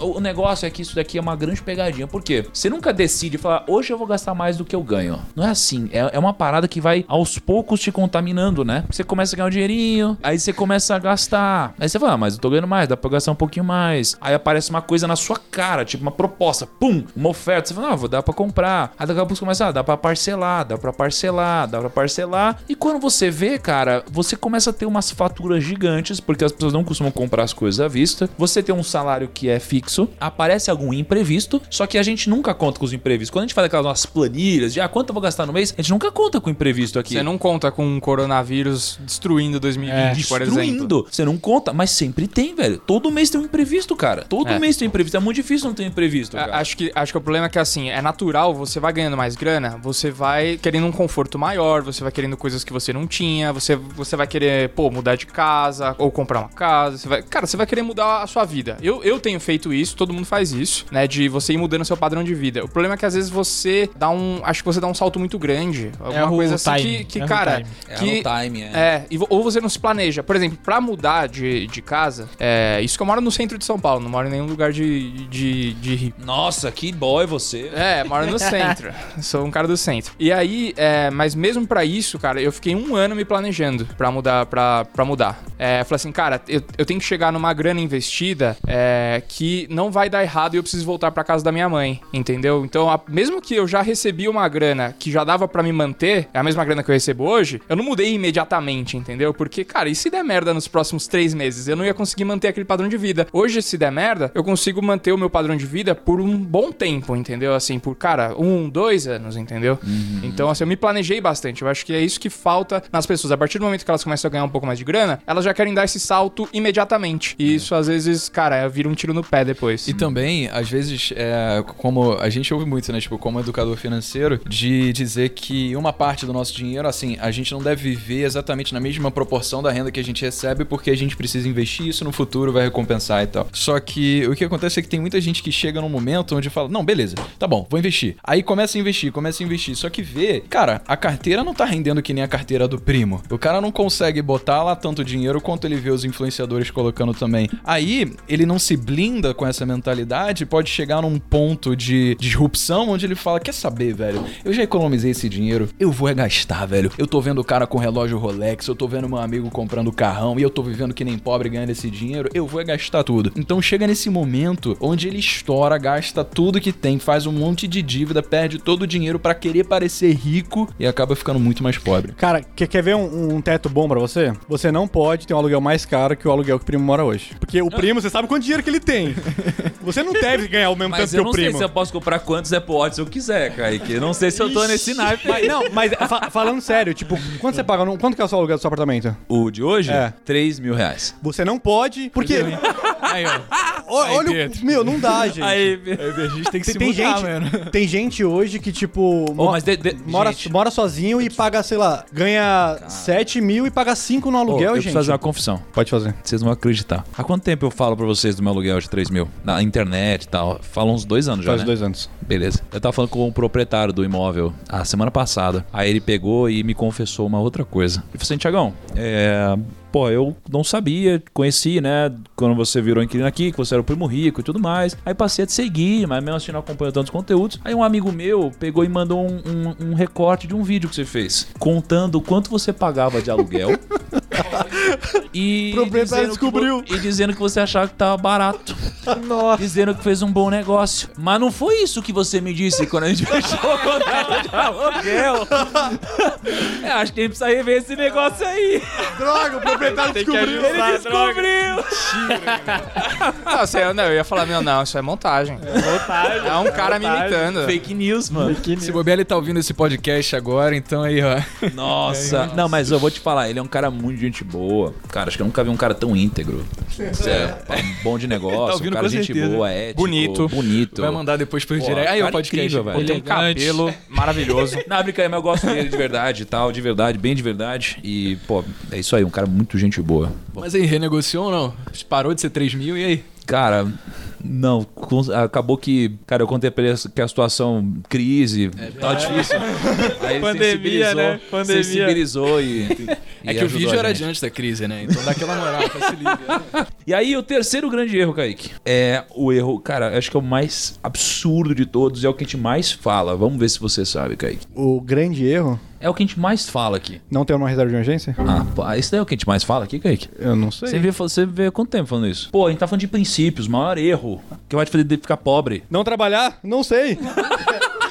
O negócio é que isso daqui é uma grande pegadinha. Por quê? Você nunca decide falar, hoje eu vou gastar mais do que eu ganho. Não é assim. É, é uma parada que vai aos poucos te contaminando, né? Você começa a ganhar um dinheirinho, aí você começa a gastar. Aí você fala, ah, mas eu tô ganhando mais, dá pra gastar um pouquinho mais. Aí aparece uma coisa na sua cara, tipo uma proposta, pum, uma oferta. Você fala, ah, vou dar pra comprar. Aí daqui a pouco você começa, ah, dá pra parcelar, dá pra parcelar, dá pra parcelar. E quando você vê, cara, você começa a ter umas faturas gigantes, porque as pessoas não costumam comprar as coisas à vista. Você tem um salário que é fixo, aparece algum imprevisto, só que a gente nunca conta com os imprevistos. Quando a gente faz aquelas nossas planilhas de ah, quanto eu vou gastar no mês, a gente nunca conta com o imprevisto aqui. Você não conta com um coronavírus destruindo 2020, por exemplo. Destruindo. Você não conta, mas sempre tem, velho. Todo mês tem um imprevisto, cara. Todo É. mês tem um imprevisto. É muito difícil não ter um imprevisto, A- cara. Acho que, acho que o problema é que, assim, é natural, você vai ganhando mais grana, você vai querendo um conforto maior, você vai querendo coisas que você não tinha, você, você vai querer, pô, mudar de casa, ou comprar uma casa, você vai... Cara, você vai querer mudar a sua vida. Eu, eu tenho feito isso, todo mundo faz isso, né, de você ir mudando seu padrão de vida. O problema é que, às vezes, você dá um... Acho que você dá um salto muito grande. Alguma o coisa assim time, que, que o cara... time. É que, no time, é. é, e ou você não se planeja. Por exemplo, pra mudar de, de casa, é, isso que eu moro no centro de São Paulo, não moro em nenhum lugar de, de, de rico. Nossa, que boy você. É, moro no centro. Sou um cara do centro. E aí, é, mas mesmo pra isso, cara, eu fiquei um ano me planejando pra mudar, pra, pra mudar. É, falei assim, cara, eu, eu tenho que chegar numa grana investida é, que não vai dar errado e eu preciso voltar pra casa da minha mãe, entendeu? Então, a- mesmo que eu já recebi uma grana que já dava pra me manter, é a mesma grana que eu recebo hoje, eu não mudei imediatamente, entendeu? Porque, cara, e se der merda nos próximos três meses? Eu não ia conseguir manter aquele padrão de vida. Hoje, se der merda, eu consigo manter o meu padrão de vida por um bom tempo, entendeu? Assim, por, cara, um, dois anos, entendeu? Então, assim, eu me planejei bastante. Eu acho que é isso que falta nas pessoas. A partir do momento que elas começam a ganhar um pouco mais de grana, elas já querem dar esse salto imediatamente. E isso, às vezes, cara, vira um tiro no pé depois. E também, às vezes, é, como a gente ouve muito, né? Tipo, como educador financeiro, de dizer que uma parte do nosso dinheiro, assim, a gente não deve viver exatamente na mesma proporção da renda que a gente recebe, porque a gente precisa investir isso no futuro, vai recompensar e tal. Só que o que acontece é que tem muita gente que chega num momento onde fala: Não, beleza, tá bom, vou investir. Aí começa a investir, começa a investir. Só que vê, cara, a carteira não tá rendendo que nem a carteira do primo. O cara não consegue botar lá tanto dinheiro quanto ele vê os influenciadores colocando também. Aí, ele não se blinda com essa mentalidade, pode chegar num ponto de disrupção onde ele fala: Quer saber, velho? Eu já economizei esse dinheiro, eu vou é gastar, velho. Eu tô vendo o cara com relógio Rolex, eu tô vendo meu amigo comprando carrão e eu tô vivendo que nem pobre ganhando esse dinheiro, eu vou é gastar tudo. Então chega nesse momento onde ele estoura, gasta tudo que tem, faz um monte de dívida, perde todo o dinheiro pra querer parecer rico e acaba ficando muito mais pobre. Cara, quer, quer ver um, um teto bom pra você? Você não pode ter um aluguel mais caro que o aluguel que o primo mora hoje. Porque o primo, você sabe quanto dinheiro que ele tem. Você não deve ganhar o mesmo Mas tanto que eu o não sei primo. se eu posso comprar quantos Apple Watch eu quiser, Kaique. Eu não sei se eu tô nesse naipe Mas, não, mas fa- falando sério, tipo, quanto você paga? no- Quanto que é o seu aluguel do seu apartamento? O de hoje? É. 3 mil reais. Você não pode, porque. Aí, ó. Olha, Pedro. o, meu, não dá, gente. Aí, A gente tem que Tem, se tem mudar, gente, mano. tem gente hoje que, tipo, mo- mas de- de- mora, gente. mora sozinho e paga, sei lá, ganha 7 mil e paga 5 no aluguel, eu gente. preciso fazer uma confissão. Pode fazer. Vocês não vão acreditar. Há quanto tempo eu falo pra vocês do meu aluguel de 3 mil? Na internet e tal. Fala uns dois anos já, Faz né? dois anos. Beleza. Eu tava falando com o proprietário do imóvel a semana passada. Aí ele pegou e me confessou uma outra coisa. Ele falou assim, Tiagão, é... Pô, eu não sabia, conheci, né? Quando você virou inquilino aqui, que você era o primo rico e tudo mais. Aí passei a te seguir, mas mesmo assim não acompanho tantos conteúdos. Aí um amigo meu pegou e mandou um, um- um recorte de um vídeo que você fez, contando o quanto você pagava de aluguel. e proprietário que descobriu. vo- e dizendo que você achava que tava barato. Nossa. Dizendo que fez um bom negócio. Mas não foi isso que você me disse quando a gente fechou o contrato de aluguel. É, acho que a gente precisa rever esse negócio aí. Droga, o proprietário descobriu. Ele descobriu. Não, você, não, eu ia falar, meu, não, isso é montagem. Montagem. É um cara me imitando. Fake news, mano. Se bobear, ele tá ouvindo esse podcast agora, então aí, ó. Nossa. Não, mas eu vou te falar, ele é um cara muito gente boa. Cara, acho que eu nunca vi um cara tão íntegro. É, bom de negócio, Tá um ouvindo cara com gente certeza. boa, ético. Bonito. Bonito. Vai mandar depois Pô, direct. Aí, o cara podcast. incrível, velho. Pô, tem um Elegante. cabelo maravilhoso. Brincadeira, mas eu gosto dele de verdade e tal, de verdade, bem de verdade. E, pô, é isso aí, um cara muito gente boa. Mas aí, renegociou ou não? Parou de ser 3 mil e aí? Cara, não, acabou que, cara, eu contei pra ele que a situação, crise, tá difícil. Aí Pandemia, sensibilizou, né? Pandemia. sensibilizou e. É e que o vídeo era diante da crise, né? Então dá aquela moral, facilita. E aí, o terceiro grande erro, Kaique, é o erro, cara, acho que é o mais absurdo de todos, é o que a gente mais fala. Vamos ver se você sabe, Kaique. O grande erro, É o que a gente mais fala aqui. não ter uma reserva de emergência? Ah, pô, isso daí é o que a gente mais fala aqui, Kaique? Eu não sei. Você vê, você vê há quanto tempo falando isso? Pô, a gente tá falando de princípios, maior erro, que vai te fazer ficar pobre. Não trabalhar? Não sei.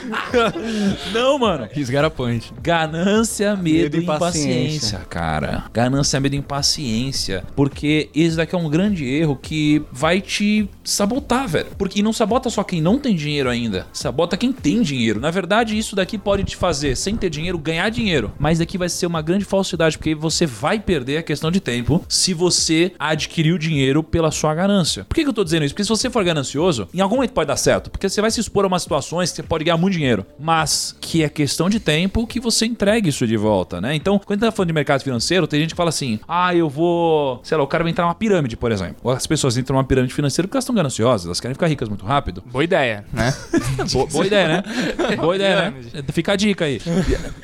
Não, mano. He's got a point. Ganância, medo, Medo e impaciência, impaciência. cara. Ganância, medo e impaciência. Porque esse daqui é um grande erro que vai te sabotar, velho. Porque e não sabota só quem não tem dinheiro ainda. Sabota quem tem dinheiro. Na verdade, isso daqui pode te fazer, sem ter dinheiro, ganhar dinheiro. Mas daqui vai ser uma grande falsidade, porque você vai perder a questão de tempo se você adquirir o dinheiro pela sua ganância. Por que, que eu tô dizendo isso? Porque se você for ganancioso, em algum momento pode dar certo. Porque você vai se expor a umas situações que você pode ganhar muito dinheiro. Mas que é questão de tempo que você entregue isso de volta, né? Então, quando a gente tá falando de mercado financeiro, tem gente que fala assim: ah, eu vou. Sei lá, o cara vai entrar numa pirâmide, por exemplo. Ou as pessoas entram numa pirâmide financeira porque elas estão gananciosas, elas querem ficar ricas muito rápido. Boa ideia, né? Boa, boa ideia, né? Boa ideia, né? Fica a dica aí.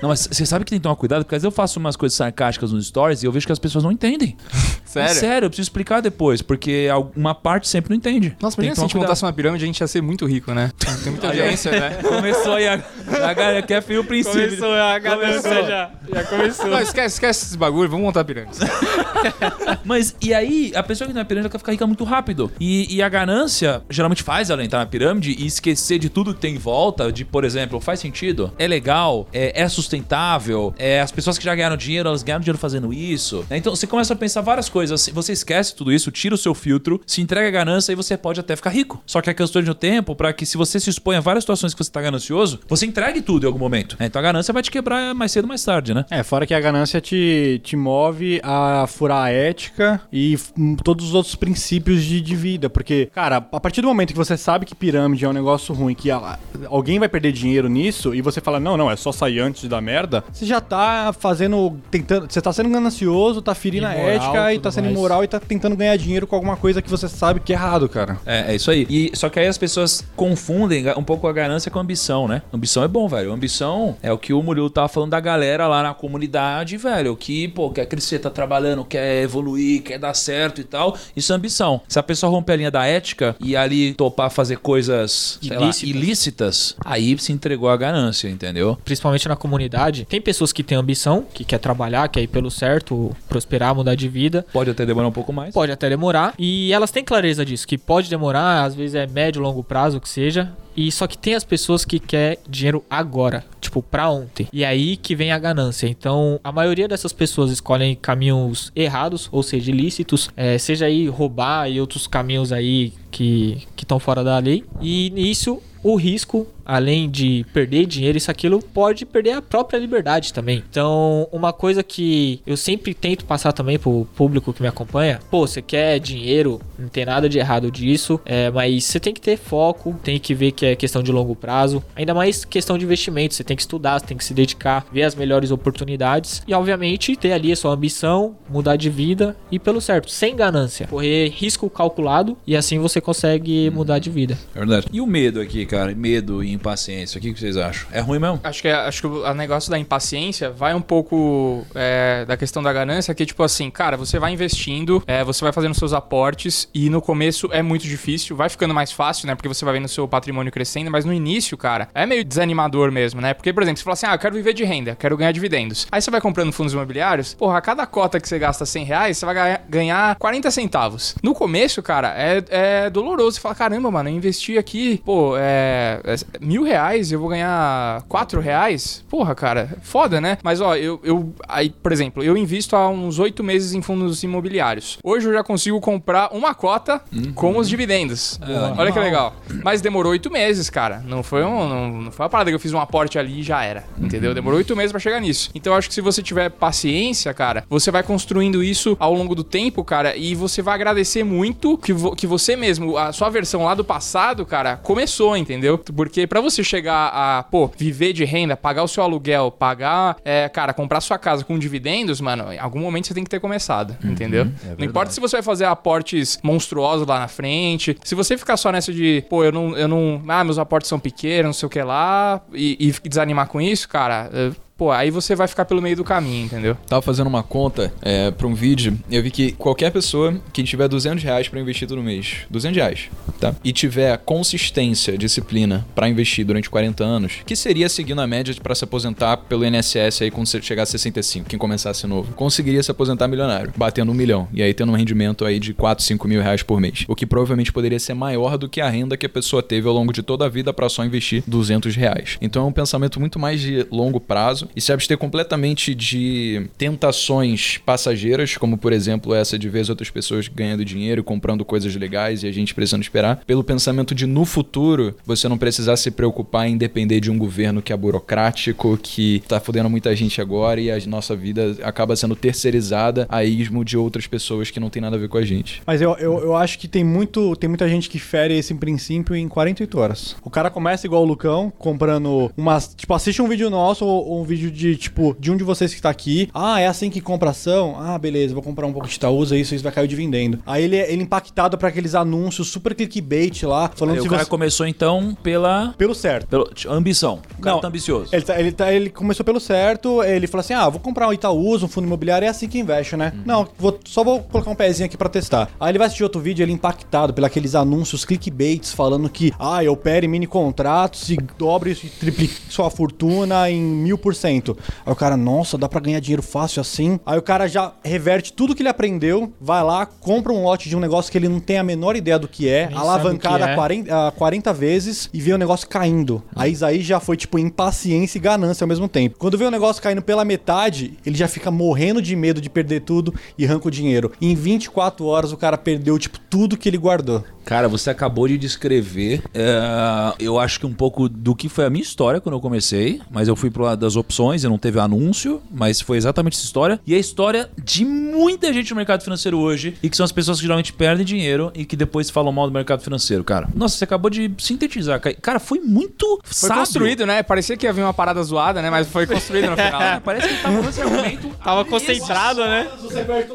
Não, mas você sabe que tem que tomar cuidado, porque às vezes eu faço umas coisas sarcásticas nos stories e eu vejo que as pessoas não entendem. Sério? É sério, eu preciso explicar depois, porque uma parte sempre não entende. Nossa, que se a gente tomar montasse uma pirâmide, a gente ia ser muito rico, né? Tem muita audiência, né? cuidado. Começou aí a, a galera quer fio o princípio. a ganância já. Já começou. Não, esquece, esquece esses bagulho, vamos montar a pirâmide. Mas e aí, a pessoa que tá na pirâmide ela quer ficar rica muito rápido. E, e a ganância geralmente faz ela entrar na pirâmide e esquecer de tudo que tem em volta. De, por exemplo, faz sentido? É legal? É, é sustentável? É, as pessoas que já ganharam dinheiro, elas ganharam dinheiro fazendo isso. né? Então você começa a pensar várias coisas. Você esquece tudo isso, tira o seu filtro, se entrega a ganância e você pode até ficar rico. Só que é questão de um tempo para que se você se expõe a várias situações que você tá ganancioso, você entregue tudo em algum momento. né? Então a ganância vai te quebrar mais cedo ou mais tarde, né? É, fora que a ganância te, te move a furar a ética e todos os outros princípios de, de vida. Porque, cara, a partir do momento que você sabe que pirâmide é um negócio ruim, que a- alguém vai perder dinheiro nisso, e você fala, não, não, é só sair antes da merda, você já tá fazendo. tentando. Você tá sendo ganancioso, tá ferindo a Imoral, ética e tá sendo mais. imoral e tá tentando ganhar dinheiro com alguma coisa que você sabe que é errado, cara. É, é isso aí. E, só que aí as pessoas confundem ga- um pouco a ganância com a ambição, né? Ambição é bom, velho. Ambição é o que o Murilo tava falando da galera lá na comunidade, velho. Que, pô, quer crescer, tá trabalhando, quer evoluir, quer dar certo e tal. Isso é ambição. Se a pessoa romper a linha da ética e ali topar fazer coisas sei lá, Ilícitas. ilícitas, aí se entregou à ganância, entendeu? Principalmente na comunidade. Tem pessoas que têm ambição, que quer trabalhar, quer ir pelo certo, prosperar, mudar de vida. Pode até demorar um pouco mais. Pode até demorar. E elas têm clareza disso, que pode demorar, às vezes é médio, longo prazo, o que seja. E só que tem as pessoas que quer dinheiro agora. Tipo, pra ontem. E aí que vem a ganância. Então, a maioria dessas pessoas escolhem caminhos errados, ou seja, ilícitos, é, seja aí roubar e outros caminhos aí que estão fora da lei. E nisso o risco, além de perder dinheiro, isso aquilo, pode perder a própria liberdade também. Então, uma coisa que eu sempre tento passar também pro público que me acompanha, pô, você quer dinheiro, não tem nada de errado disso, é, mas você tem que ter foco, tem que ver que é questão de longo prazo, ainda mais questão de investimento, você tem que estudar, você tem que se dedicar, ver as melhores oportunidades e, obviamente, ter ali a sua ambição, mudar de vida e pelo certo, sem ganância, correr risco calculado e assim você consegue mudar de vida. É verdade. E o medo aqui, cara? Medo e impaciência. O que que vocês acham? É ruim mesmo? Acho que, é- acho que o negócio da impaciência vai um pouco é, da questão da ganância, que tipo assim, cara, você vai investindo, é, você vai fazendo seus aportes e no começo é muito difícil, vai ficando mais fácil, né? Porque você vai vendo o seu patrimônio crescendo, mas no início, cara, é meio desanimador mesmo, né? Porque, por exemplo, você fala assim, ah, eu quero viver de renda, quero ganhar dividendos. Aí você vai comprando fundos imobiliários, porra, a cada cota que você gasta 100 reais, você vai ganhar- ganhar 40 centavos. No começo, cara, é, é doloroso. Você fala, caramba, mano, eu investi aqui, pô, é, é mil reais, eu vou ganhar quatro reais? Porra, cara, foda, né? Mas, ó, eu, eu aí, por exemplo, eu invisto há uns oito meses em fundos imobiliários. Hoje eu já consigo comprar uma cota com os dividendos. Olha que legal. Mas demorou oito meses, cara. Não foi, um, não, não foi uma parada que eu fiz um aporte ali e já era, entendeu? Demorou oito meses pra chegar nisso. Então eu acho que se você tiver paciência, cara, você vai construindo isso ao longo do tempo, cara, e você vai agradecer muito que, vo- que você mesmo, a sua versão lá do passado, cara, começou, entendeu? Porque pra você chegar a, pô, viver de renda, pagar o seu aluguel, pagar, é, cara, comprar sua casa com dividendos, mano, em algum momento você tem que ter começado, entendeu? Não importa se você vai fazer aportes monstruosos lá na frente, se você ficar só nessa de, pô, eu não, eu não, ah, meus aportes são pequenos, não sei o que lá, e, e desanimar com isso, cara, pô, aí você vai ficar pelo meio do caminho, entendeu? Tava fazendo uma conta é, pra um vídeo eu vi que qualquer pessoa que tiver 200 reais pra investir todo mês, 200 reais, tá? E tiver consistência, disciplina pra investir durante 40 anos, que seria seguindo a média pra se aposentar pelo INSS aí quando você chegar a 65, quem começasse novo, conseguiria se aposentar milionário, batendo um milhão, e aí tendo um rendimento aí de 4, 5 mil reais por mês, o que provavelmente poderia ser maior do que a renda que a pessoa teve ao longo de toda a vida pra só investir 200 reais. Então é um pensamento muito mais de longo prazo e se abster completamente de tentações passageiras, como por exemplo essa de ver as outras pessoas ganhando dinheiro, comprando coisas legais e a gente precisando esperar, pelo pensamento de no futuro você não precisar se preocupar em depender de um governo que é burocrático, que tá fudendo muita gente agora e a nossa vida acaba sendo terceirizada a ismo de outras pessoas que não tem nada a ver com a gente. Mas eu, eu, eu acho que tem, muito, tem muita gente que fere esse princípio em 48 horas. O cara começa igual o Lucão, comprando umas. Tipo, assiste um vídeo nosso ou um vídeo de, tipo, de um de vocês que tá aqui. Ah, é assim que compra ação? Ah, beleza, vou comprar um pouco de Itaúsa, isso, isso vai cair dividendo. Aí ele, ele impactado pra aqueles anúncios super clickbait lá, falando Aí se o cara você- começou então pela, pelo certo. pela ambição. O cara Não, tá ambicioso. Ele, tá- ele, tá- ele começou pelo certo, ele falou assim: ah, vou comprar um Itaúsa, um fundo imobiliário, é assim que investe, né? Não, vou- só vou colocar um pezinho aqui pra testar. Aí ele vai assistir outro vídeo, ele impactado pelos anúncios clickbaits falando que, ah, eu opere mini contratos e dobre e triplique sua fortuna em mil por cento. Aí o cara, nossa, dá pra ganhar dinheiro fácil assim. Aí o cara já reverte tudo que ele aprendeu, vai lá, compra um lote de um negócio que ele não tem a menor ideia do que é, Nem alavancada que é. 40, a 40 vezes e vê o negócio caindo. Aí isso aí já foi tipo impaciência e ganância ao mesmo tempo. Quando vê o negócio caindo pela metade, ele já fica morrendo de medo de perder tudo e arranca o dinheiro. Em 24 horas o cara perdeu tipo tudo que ele guardou. Cara, você acabou de descrever, é, eu acho que um pouco do que foi a minha história quando eu comecei, mas eu fui pro lado das opções e não teve anúncio, mas foi exatamente essa história. E a história de muita gente no mercado financeiro hoje, e que são as pessoas que geralmente perdem dinheiro e que depois falam mal do mercado financeiro, cara. Nossa, você acabou de sintetizar. cara. Foi muito Foi sábio. construído, né? Parecia que ia vir uma parada zoada, né? Mas foi construído no final. É, né? parece que ele tava falando esse argumento. Tava concentrado, né?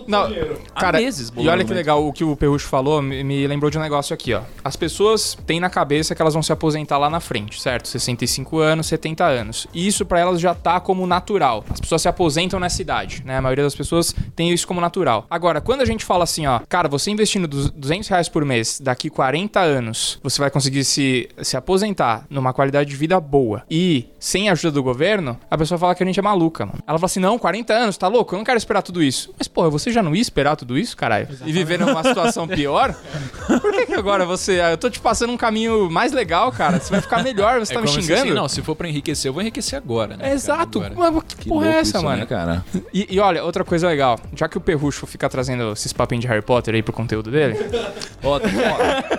Não, cara, meses, e bolando olha que argumento. legal, o que o Perrucho falou me, me lembrou de um negócio aqui, ó. As pessoas têm na cabeça que elas vão se aposentar lá na frente, certo? 65 anos, 70 anos. E isso pra elas já adotar como natural. As pessoas se aposentam nessa idade, né? A maioria das pessoas tem isso como natural. Agora, quando a gente fala assim, ó, cara, você investindo du- 200 reais por mês, daqui 40 anos, você vai conseguir se, se aposentar numa qualidade de vida boa e sem a ajuda do governo, a pessoa fala que a gente é maluca, mano. Ela fala assim, não, 40 anos, tá louco? Eu não quero esperar tudo isso. Mas, porra, você já não ia esperar tudo isso, caralho? E viver numa situação pior? Por que, que agora você... Eu tô te passando um caminho mais legal, cara. Você vai ficar melhor, você É tá me como se, xingando? assim, não, se for pra enriquecer, eu vou enriquecer agora, né? cara, Exato. agora. Mas que, Que porra é essa, isso, mano? Né, cara? E, e olha, outra coisa legal, já que o Perrucho fica trazendo esses papinhos de Harry Potter aí pro conteúdo dele, Ó,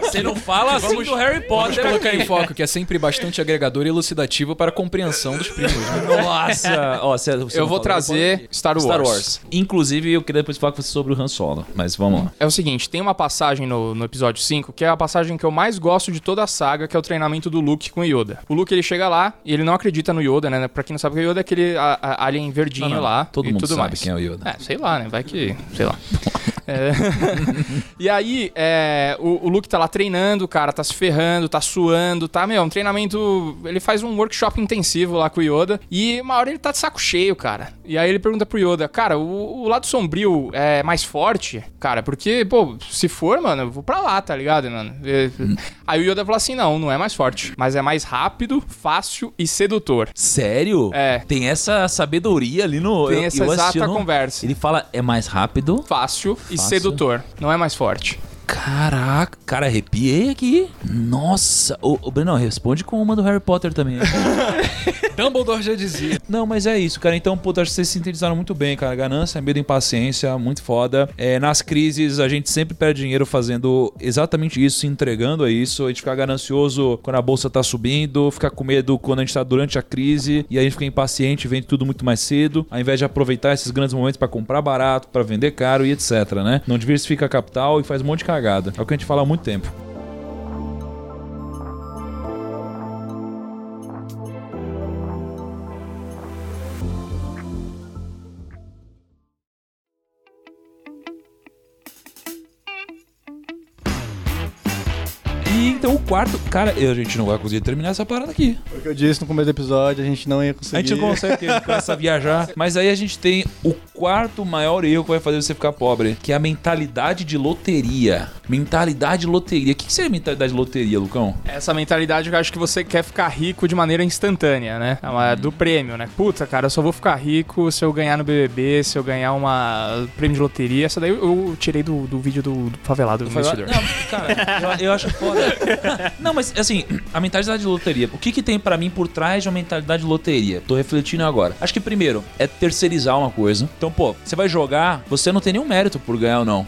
você não fala assim do Harry Vamos Potter. colocar em foco que é sempre bastante agregador e elucidativo para a compreensão dos primos. Né? Nossa, ó, você, você eu vou trazer Star? Wars. Star Wars. Inclusive, eu queria depois falar com você sobre o Han Solo, mas vamos lá. É o seguinte, tem uma passagem no, no episódio 5 que é a passagem que eu mais gosto de toda a saga, que é o treinamento do Luke com o Yoda. O Luke, ele chega lá e ele não acredita no Yoda, né? Pra quem não sabe, o Yoda é aquele a- a- alien verdinho Não, não, lá todo mundo tudo sabe mais. quem é o Yoda. É, sei lá, né? Vai que... sei lá. É. e aí, é, o, o Luke tá lá treinando, cara tá se ferrando, tá suando, tá, meu, um treinamento. Ele faz um workshop intensivo lá com o Yoda. E uma hora ele tá de saco cheio, cara. E aí ele pergunta pro Yoda, cara, o, o lado sombrio é mais forte? Cara, porque, pô, se for, mano, eu vou pra lá, tá ligado, mano? E- Aí o Yoda fala assim: não, não é mais forte, mas é mais rápido, fácil e sedutor. Sério? É. Tem essa sabedoria ali no. Tem eu- essa eu exata no- conversa. Ele fala, é mais rápido. Fácil e Fácil. sedutor. Não é mais forte. Caraca, cara, arrepiei aqui. Nossa. Ô, ô Breno, responde com uma do Harry Potter também. Dumbledore já dizia. Não, mas é isso, cara. Então, puta, acho que vocês sintetizaram muito bem, cara. Ganância, medo e impaciência, muito foda. É, nas crises, a gente sempre perde dinheiro fazendo exatamente isso, se entregando a isso. A gente fica ganancioso quando a bolsa tá subindo, fica com medo quando a gente tá durante a crise, e aí a gente fica impaciente, vende tudo muito mais cedo, ao invés de aproveitar esses grandes momentos pra comprar barato, pra vender caro e etc, né? Não diversifica a capital e faz um monte de cagada. É o que a gente fala há muito tempo. Quarto, cara, a gente não vai conseguir terminar essa parada aqui. Foi o que eu disse no começo do episódio, a gente não ia A conseguir. gente não consegue porque a começa a viajar. Mas aí a gente tem o quarto maior erro que vai fazer você ficar pobre, que é a mentalidade de loteria. Mentalidade de loteria. O que seria mentalidade de loteria, Lucão? Essa mentalidade que eu acho que você quer ficar rico de maneira instantânea, né? É uma- do prêmio, né? Puta, cara, eu só vou ficar rico se eu ganhar no BBB, se eu ganhar uma prêmio de loteria. Essa daí eu, eu tirei do, do vídeo do, do favelado do investidor. Não, cara, eu, eu acho foda. Não, mas assim, a mentalidade de loteria. O que que tem pra mim por trás de uma mentalidade de loteria? Tô refletindo agora. Acho que primeiro é terceirizar uma coisa. Então, pô, você vai jogar, você não tem nenhum mérito por ganhar ou não.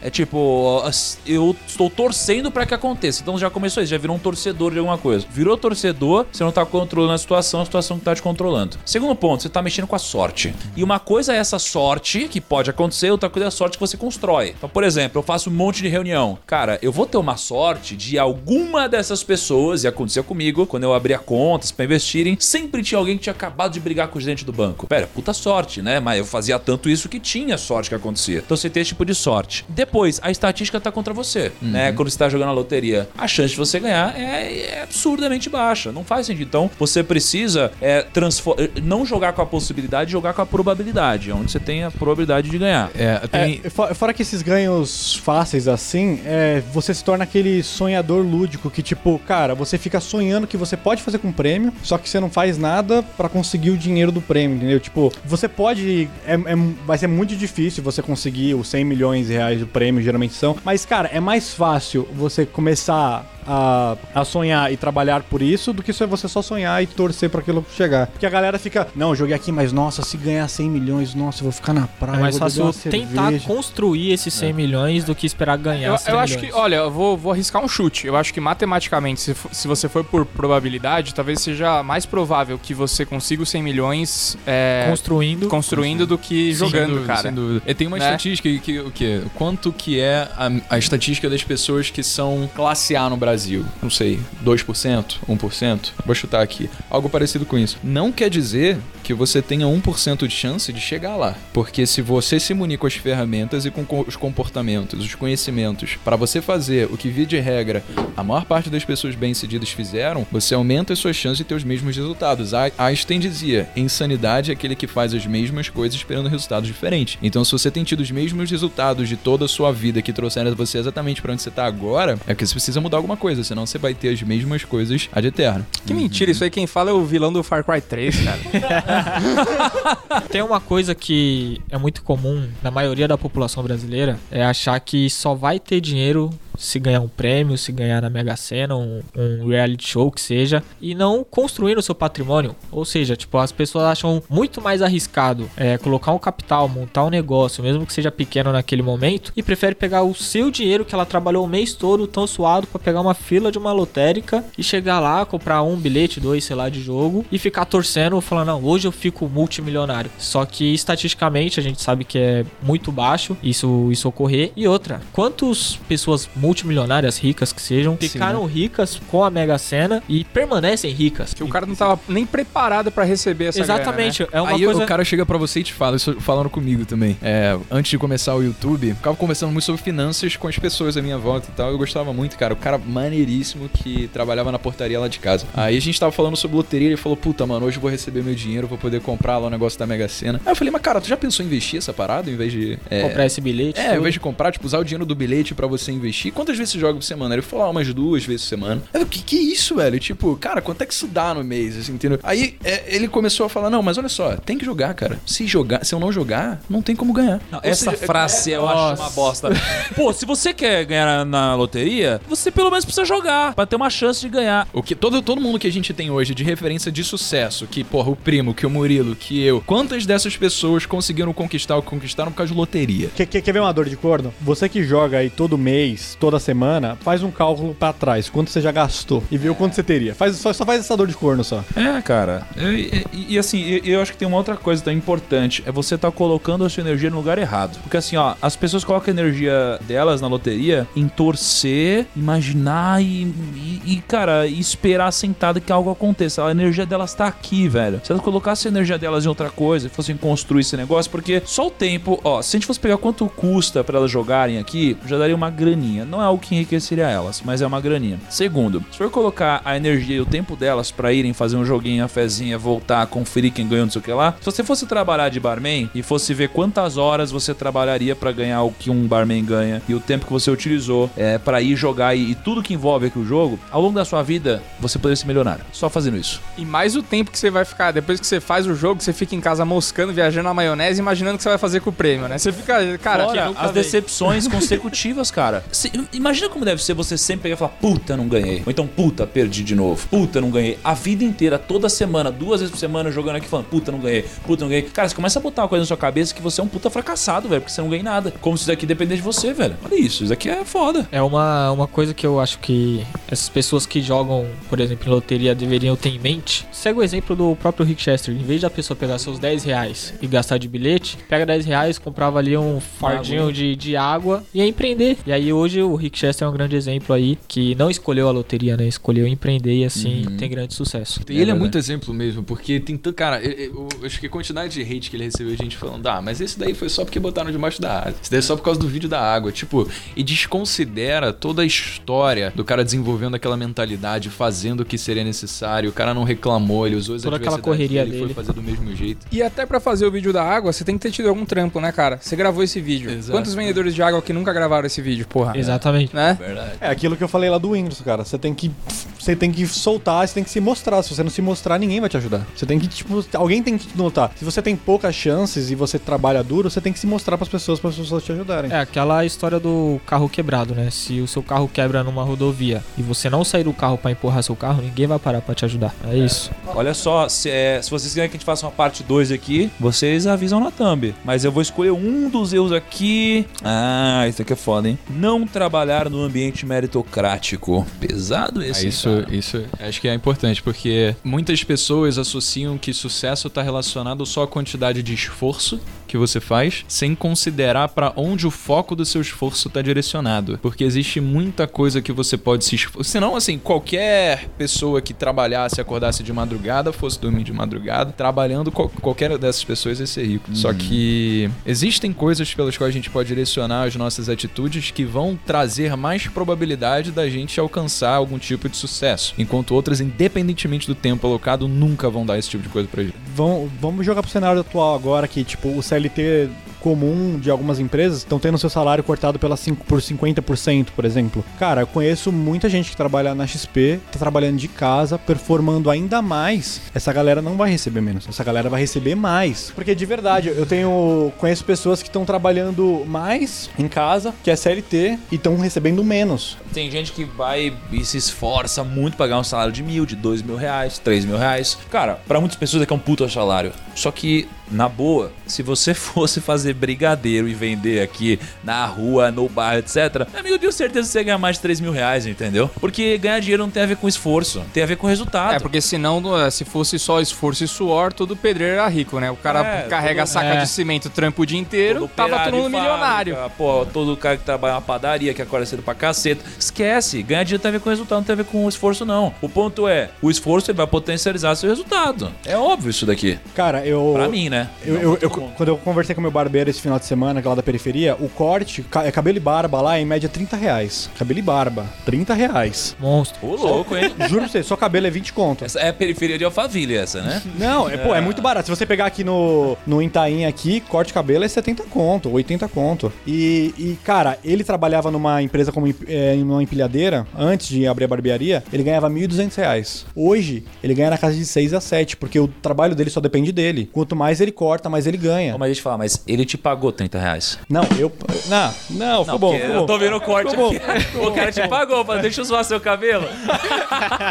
É tipo, eu estou torcendo pra que aconteça. Então já começou isso, já virou um torcedor de alguma coisa. Virou torcedor, você não tá controlando a situação, a situação que tá te controlando. Segundo ponto, você tá mexendo com a sorte. E uma coisa é essa sorte, que pode acontecer, outra coisa é a sorte que você constrói. Então, por exemplo, eu faço um monte de reunião. Cara, eu vou ter uma sorte de alguma dessas pessoas, e aconteceu comigo, quando eu abria contas pra investirem, sempre tinha alguém que tinha acabado de brigar com o gerente do banco. Pera, puta sorte, né? Mas eu fazia tanto isso que tinha sorte que acontecia. Então você tem esse tipo de sorte. Depois, a estatística tá contra você, né? Quando você tá jogando a loteria, a chance de você ganhar é, é absurdamente baixa. Não faz sentido. Então, você precisa é, transfor- não jogar com a possibilidade, jogar com a probabilidade, onde você tem a probabilidade de ganhar. É, tem. É, fo- fora que esses ganhos fáceis assim, é, você se torna aquele sonhador lúdico que, tipo, cara, você fica sonhando que você pode fazer com prêmio, só que você não faz nada pra conseguir o dinheiro do prêmio, entendeu? Tipo, você pode. é- é- vai ser muito difícil você conseguir os 100 milhões de reais do prêmio, geralmente são. Mas, cara, é mais fácil você começar a, a sonhar e trabalhar por isso do que se você só sonhar e torcer pra aquilo chegar. Porque a galera fica, não, eu joguei aqui, mas nossa, se ganhar 100 milhões, nossa, eu vou ficar na praia. É mais fácil tentar cerveja." construir esses 100 milhões do que esperar ganhar Eu, 100 eu acho que, olha, eu vou, vou arriscar um chute. Eu acho que matematicamente, se, se você for por probabilidade, talvez seja mais provável que você consiga os 100 milhões é, Construindo. construindo do que jogando, dúvida, cara. Sem dúvida. E tem uma Né? estatística que, que o quê? Quanto que é a, a estatística das pessoas que são classe A no Brasil? Brasil, não sei, 2%, 1%, vou chutar aqui, algo parecido com isso. Não quer dizer que você tenha 1% de chance de chegar lá, porque se você se munir com as ferramentas e com co- os comportamentos, os conhecimentos, para você fazer o que via de regra a maior parte das pessoas bem-sucedidas fizeram, você aumenta as suas chances de ter os mesmos resultados. A- Einstein dizia: insanidade é aquele que faz as mesmas coisas esperando resultados diferentes. Então, se você tem tido os mesmos resultados de toda a sua vida que trouxeram você exatamente para onde você tá agora, é porque você precisa mudar alguma coisa, senão você vai ter as mesmas coisas ad eterno. Que mentira, isso aí quem fala é o vilão do Far Cry 3, cara. Tem uma coisa que é muito comum na maioria da população brasileira, é achar que só vai ter dinheiro se ganhar um prêmio, se ganhar na Mega Sena, um, um reality show que seja, e não construir o seu patrimônio. Ou seja, tipo, as pessoas acham muito mais arriscado é, colocar um capital, montar um negócio, mesmo que seja pequeno naquele momento, e prefere pegar o seu dinheiro que ela trabalhou o mês todo tão suado para pegar uma fila de uma lotérica e chegar lá, comprar um bilhete, dois, sei lá, de jogo e ficar torcendo, falando, não, hoje eu fico multimilionário. Só que estatisticamente a gente sabe que é muito baixo isso, isso ocorrer. E outra, quantas pessoas multimilionárias ricas que sejam ficaram ricas com a Mega Sena e permanecem ricas? Que o cara não tava nem preparado pra receber essa Exatamente, é uma Aí coisa. o cara chega pra você e te fala, isso falando comigo também. É, antes de começar o YouTube, eu ficava conversando muito sobre finanças com as pessoas à minha volta e tal. Eu gostava muito, cara. O cara maneiríssimo que trabalhava na portaria lá de casa. Aí a gente tava falando sobre loteria e ele falou: Puta, mano, hoje eu vou receber meu dinheiro, vou poder comprar lá o negócio da Mega Sena. Aí eu falei, mas cara, tu já pensou em investir essa parada em vez de. é, Comprar esse bilhete. É, tudo. ao invés de comprar, tipo, usar o dinheiro do bilhete pra você investir. Quantas vezes você joga por semana? Ele falou, ah, umas duas vezes por semana. Eu, que que é isso, velho? Tipo, cara, quanto é que isso dá no mês, assim, entendeu? Aí é, ele começou a falar, não, mas olha só, tem que jogar, cara. Se jogar, se eu não jogar, não tem como ganhar. Não, essa seja, frase eu acho uma bosta. Pô, se você quer ganhar na, loteria, você pelo menos precisa jogar pra ter uma chance de ganhar. O que todo, todo mundo que a gente tem hoje de referência de sucesso, que, porra, o primo, que o Murilo, que eu, quantas dessas pessoas conseguiram conquistar o que conquistaram por causa de loteria? Quer, quer, quer ver uma dor de corno? Você que joga aí todo mês, toda semana, faz um cálculo pra trás, quanto você já gastou e vê o quanto você teria. Faz, só, só faz essa dor de corno só. É, cara. E, e- e, assim, eu, acho que tem uma outra coisa tão importante. É você tá colocando a sua energia no lugar errado. Porque assim, ó, as pessoas colocam a energia delas na loteria em torcer, imaginar e, e, e, cara, esperar sentada que algo aconteça. A energia delas tá aqui, velho. Se elas colocassem a energia delas em outra coisa, fossem construir esse negócio, porque só o tempo, ó, se a gente fosse pegar quanto custa pra elas jogarem aqui, já daria uma graninha. Não é algo que enriqueceria elas, mas é uma graninha. Segundo, se for colocar a energia e o tempo delas pra irem fazer um joguinho, a fezinha, voltar, conferir quem ganhou, não sei o que lá. Se você fosse trabalhar de barman e fosse ver quantas horas você trabalharia pra ganhar o que um barman ganha e o tempo que você utilizou é, para ir jogar e, e tudo que envolve aqui o jogo, ao longo da sua vida você poderia ser milionário. Só fazendo isso. E mais o tempo que você vai ficar, depois que você faz o jogo, você fica em casa moscando, viajando na maionese, imaginando o que você vai fazer com o prêmio, né? Você fica, cara, Fora as decepções consecutivas, cara. Se- imagina como deve ser você sempre pegar e falar, puta, não ganhei. Ou então, puta, perdi de novo. Puta, não ganhei. A vida inteira, toda semana, duas vezes por semana, jogando aqui falando, puta, não ganhei. Puta, não ganhei. Cara, você começa a botar uma coisa na sua cabeça que você é um puta fracassado, velho, porque você não ganha nada. Como se isso daqui dependesse de você, velho. Olha isso, isso aqui é foda. É uma, uma coisa que eu acho que essas pessoas que jogam, por exemplo, em loteria deveriam ter em mente. Segue o exemplo do próprio Rick Chester. Em vez da pessoa pegar seus 10 reais e gastar de bilhete, pega 10 reais, comprava ali um fardinho de, de água e ia empreender. E aí hoje o Rick Chester é um grande exemplo aí que não escolheu a loteria, né? Escolheu empreender e assim tem grande sucesso. E ele é verdade. muito exemplo mesmo, porque tem tanto. Cara, eu, eu- acho que a quantidade de hate que ele recebeu, a gente falando, ah, mas esse daí foi só porque botaram debaixo da água. Esse daí é só por causa do vídeo da água. Tipo, e desconsidera toda a história do cara desenvolvendo aquela mentalidade, fazendo o que seria necessário. O cara não reclamou, ele usou as Toda aquela correria dele, dele. foi fazer do mesmo jeito. E até pra fazer o vídeo da água, você tem que ter tido algum trampo, né, cara? Você gravou esse vídeo. Exato. Quantos vendedores de água que nunca gravaram esse vídeo, porra? Exatamente. Né? Verdade. É aquilo que eu falei lá do Windows, cara. Você tem que. Você tem que soltar, você tem que se mostrar. Se você não se mostrar, ninguém vai te ajudar. Você tem que, tipo, alguém tem que te notar. Se você tem poucas chances e você trabalha duro, você tem que se mostrar pras pessoas, para as pessoas te ajudarem. É aquela história do carro quebrado, né? Se o seu carro quebra numa rodovia e você não sair do carro pra empurrar seu carro, ninguém vai parar pra te ajudar. É isso. Olha só, se, é, se vocês querem que a gente faça uma parte 2 aqui, vocês avisam na thumb. Mas eu vou escolher um dos erros aqui. Ah, isso aqui é foda, hein? Não trabalhar no ambiente meritocrático. Pesado esse, Ah, isso, cara? isso acho que é importante, porque muitas pessoas associam que sucesso está relacionado só à quantidade de esforço que você faz, sem considerar para onde o foco do seu esforço tá direcionado. Porque existe muita coisa que você pode se esforçar. Senão, assim, qualquer pessoa que trabalhasse, acordasse de madrugada, fosse dormir de madrugada, trabalhando, qual- qualquer dessas pessoas ia ser rico. Só que existem coisas pelas quais a gente pode direcionar as nossas atitudes que vão trazer mais probabilidade da gente alcançar algum tipo de sucesso. Enquanto outras, independentemente do tempo alocado, nunca vão dar esse tipo de coisa pra gente. Vamos, vamos jogar pro cenário atual agora que, tipo, o CLT comum de algumas empresas estão tendo seu salário cortado pela cinco, por 50%, por exemplo. Cara, eu conheço muita gente que trabalha na XP, tá trabalhando de casa, performando ainda mais. Essa galera não vai receber menos, essa galera vai receber mais. Porque de verdade, eu tenho conheço pessoas que estão trabalhando mais em casa, que é CLT, e estão recebendo menos. Tem gente que vai e se esforça muito pra ganhar um salário de mil, de dois mil reais, três mil reais. Cara, pra muitas pessoas é que é um puta salário. Só que, na boa, se você fosse fazer brigadeiro e vender aqui na rua, no bairro, etc., amigo, eu tenho certeza que você ia ganhar mais de 3 mil reais, entendeu? Porque ganhar dinheiro não tem a ver com esforço, tem a ver com resultado. É, porque senão, eh, se fosse só esforço e suor, todo pedreiro era rico, né? O cara É, carrega a todo- saca é. de cimento, trampo o dia inteiro, Todo tava todo mundo de fábrica, milionário. Pô, todo cara que trabalha na padaria, que acorda cedo pra caceta. Esquece, ganhar dinheiro tem a ver com resultado, não tem a ver com esforço, não. O ponto é, o esforço ele vai potencializar seu resultado. É óbvio isso daqui. Cara, eu. Pra mim, né? Eu, Não eu- eu- mundo. quando eu conversei com meu barbeiro esse final de semana, que é lá da periferia, o corte, é cabelo e barba lá, em média 30 reais. Cabelo e barba, 30 reais. Monstro. Ô, louco, hein? Juro pra você, só cabelo é 20 conto. Essa é a periferia de Alphaville, essa, né? Não, é, pô, é muito barato. Se você pegar aqui no, no Itaim aqui, corte cabelo é 70 conto, 80 conto. E, e, cara, ele trabalhava numa empresa como é, em uma empilhadeira, antes de abrir a barbearia, ele ganhava 1.200 reais. Hoje, ele ganha na casa de 6 a 7, porque o trabalho dele só depende dele. Quanto mais ele corta, mais ele ganha. Ô, Mas deixa eu falar, mas ele te pagou 30 reais. Não, eu. Não, não, ficou bom. ficou eu bom. tô vendo o corte Ficou aqui. O cara te pagou, pra deixa eu zoar seu cabelo.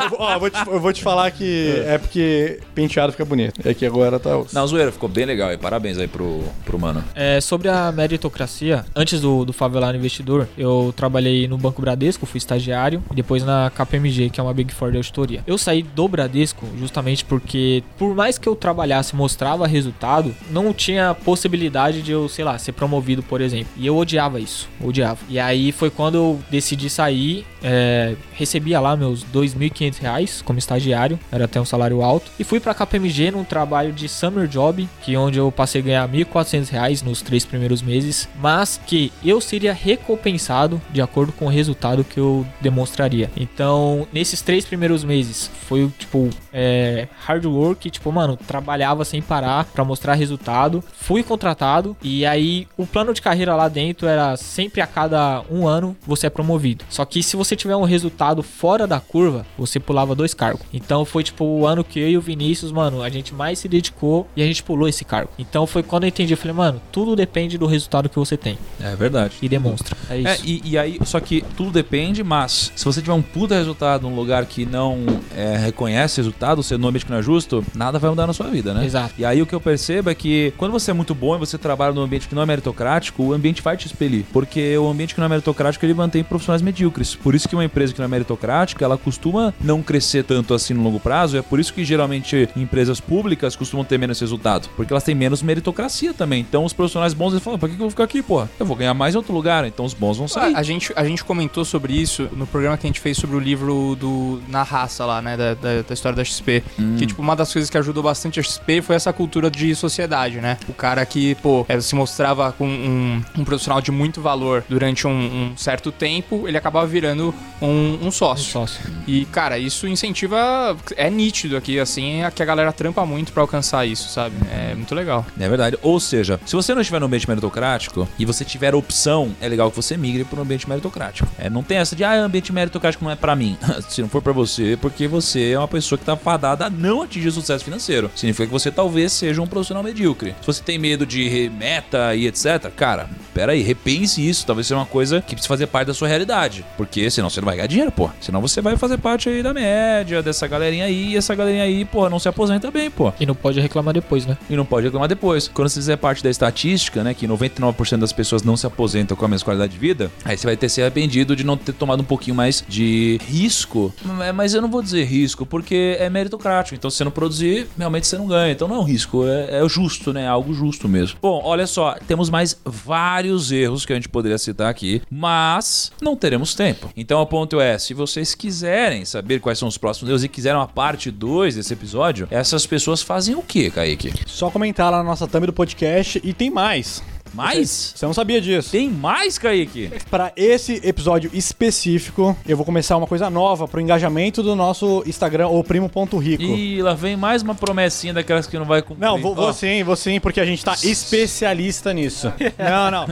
Eu vou- ó, eu vou te, eu vou te falar que é porque penteado fica bonito. É que agora tá. Não, zoeira, ficou bem legal. E parabéns aí pro, pro mano. É, sobre a meritocracia, antes do, do Favelado Investidor, eu trabalhei no Banco Bradesco, fui estagiário, e depois na KPMG, que é uma Big Four de auditoria. Eu saí do Bradesco justamente porque, por mais que eu trabalhasse, mostrava resultado, não tinha possibilidade de eu, sei lá, ser promovido, por exemplo. E eu odiava isso, odiava. E aí foi quando eu decidi sair, é, recebia lá meus 2.500 reais como estagiário, era até um salário alto, e fui pra KPMG num trabalho de summer job, que onde eu passei a ganhar 1.400 reais nos três primeiros meses, mas que eu seria recompensado de acordo com o resultado que eu demonstraria. Então, nesses três primeiros meses, foi tipo é, hard work, tipo, mano, trabalhava sem parar pra mostrar resultado, fui contratado e aí o plano de carreira lá dentro era sempre a cada um ano você é promovido. Só que se você tiver um resultado fora da curva, você pulava dois cargos. Então foi tipo o ano que eu e o Vinícius, mano, a gente mais se dedicou e a gente pulou esse cargo. Então foi quando eu entendi, eu falei, mano, tudo depende do resultado que você tem É verdade. e demonstra. É isso. É, e, e aí, só que tudo depende, mas se você tiver um puta resultado num lugar que não é, reconhece resultado, você no ambiente que não é justo, nada vai mudar na sua vida, né? Exato. E aí o que eu percebo é que quando você é muito bom e você trabalha num ambiente que não é meritocrático, o ambiente vai te expelir. Porque o ambiente que não é meritocrático, ele mantém profissionais medíocres. Por isso que uma empresa que não é meritocrática, ela costuma não crescer tanto assim no longo prazo. É por isso que geralmente empresas públicas costumam ter menos resultado. Porque elas têm menos meritocracia também. Então os profissionais bons, eles falam, pra que eu vou ficar aqui, porra? Eu vou ganhar mais em outro lugar. Então os bons vão sair. A gente, a gente comentou sobre isso no programa que a gente fez sobre o livro do Na Raça lá, né? Da, da, da história da XP. Que, tipo, uma das coisas que ajudou bastante a XP foi essa cultura de sociedade, né? O cara que, pô, eh, se mostrava com um, um profissional de muito valor durante um, um certo tempo, ele acabava virando um, um Um sócio. sócio. E, cara, isso incentiva. É nítido aqui, assim, é que a galera trampa muito pra alcançar isso, sabe? É muito legal. É verdade. Ou seja, se você não estiver no ambiente meritocrático e você tiver opção, é legal que você migre para um ambiente meritocrático. É, não tem essa de, ah, ambiente meritocrático não é pra mim. se não for pra você, é porque você é uma pessoa que tá fadada a não atingir sucesso financeiro. Significa que você talvez seja um profissional medíocre. Se você tem medo de meta e etc, cara, pera aí, repense isso. Talvez seja uma coisa que precisa fazer parte da sua realidade. Porque senão você não vai ganhar dinheiro, pô. Senão você vai fazer parte aí da média, dessa galerinha aí, e essa galerinha aí, pô, não se aposenta bem, pô. E não pode reclamar depois, né? E não pode reclamar depois. Quando você fizer parte da estatística, né, que 99% das pessoas não se aposentam com a mesma qualidade de vida, aí você vai ter se arrependido de não ter tomado um pouquinho mais de risco. Mas eu não vou dizer risco, porque é meritocrático. Então, se você não produzir, realmente você não ganha. Então, não é um risco, é, é o justo, né? É algo justo mesmo. Bom, olha só, temos mais vários erros que a gente poderia citar aqui, mas não teremos tempo. Então, o ponto é, se vocês quiserem saber quais são os próximos erros e quiserem uma parte 2 desse episódio, essas pessoas fazem o quê, Kaique? Só comentar lá na nossa thumb do podcast e tem mais. Mais? Você não sabia disso. Tem mais, Kaique? Para esse episódio específico, eu vou começar uma coisa nova pro engajamento do nosso Instagram, o primo.rico. E lá vem mais uma promessinha daquelas que não vai cumprir. Não, vou, vou sim, vou sim, porque a gente tá especialista nisso. Não, não.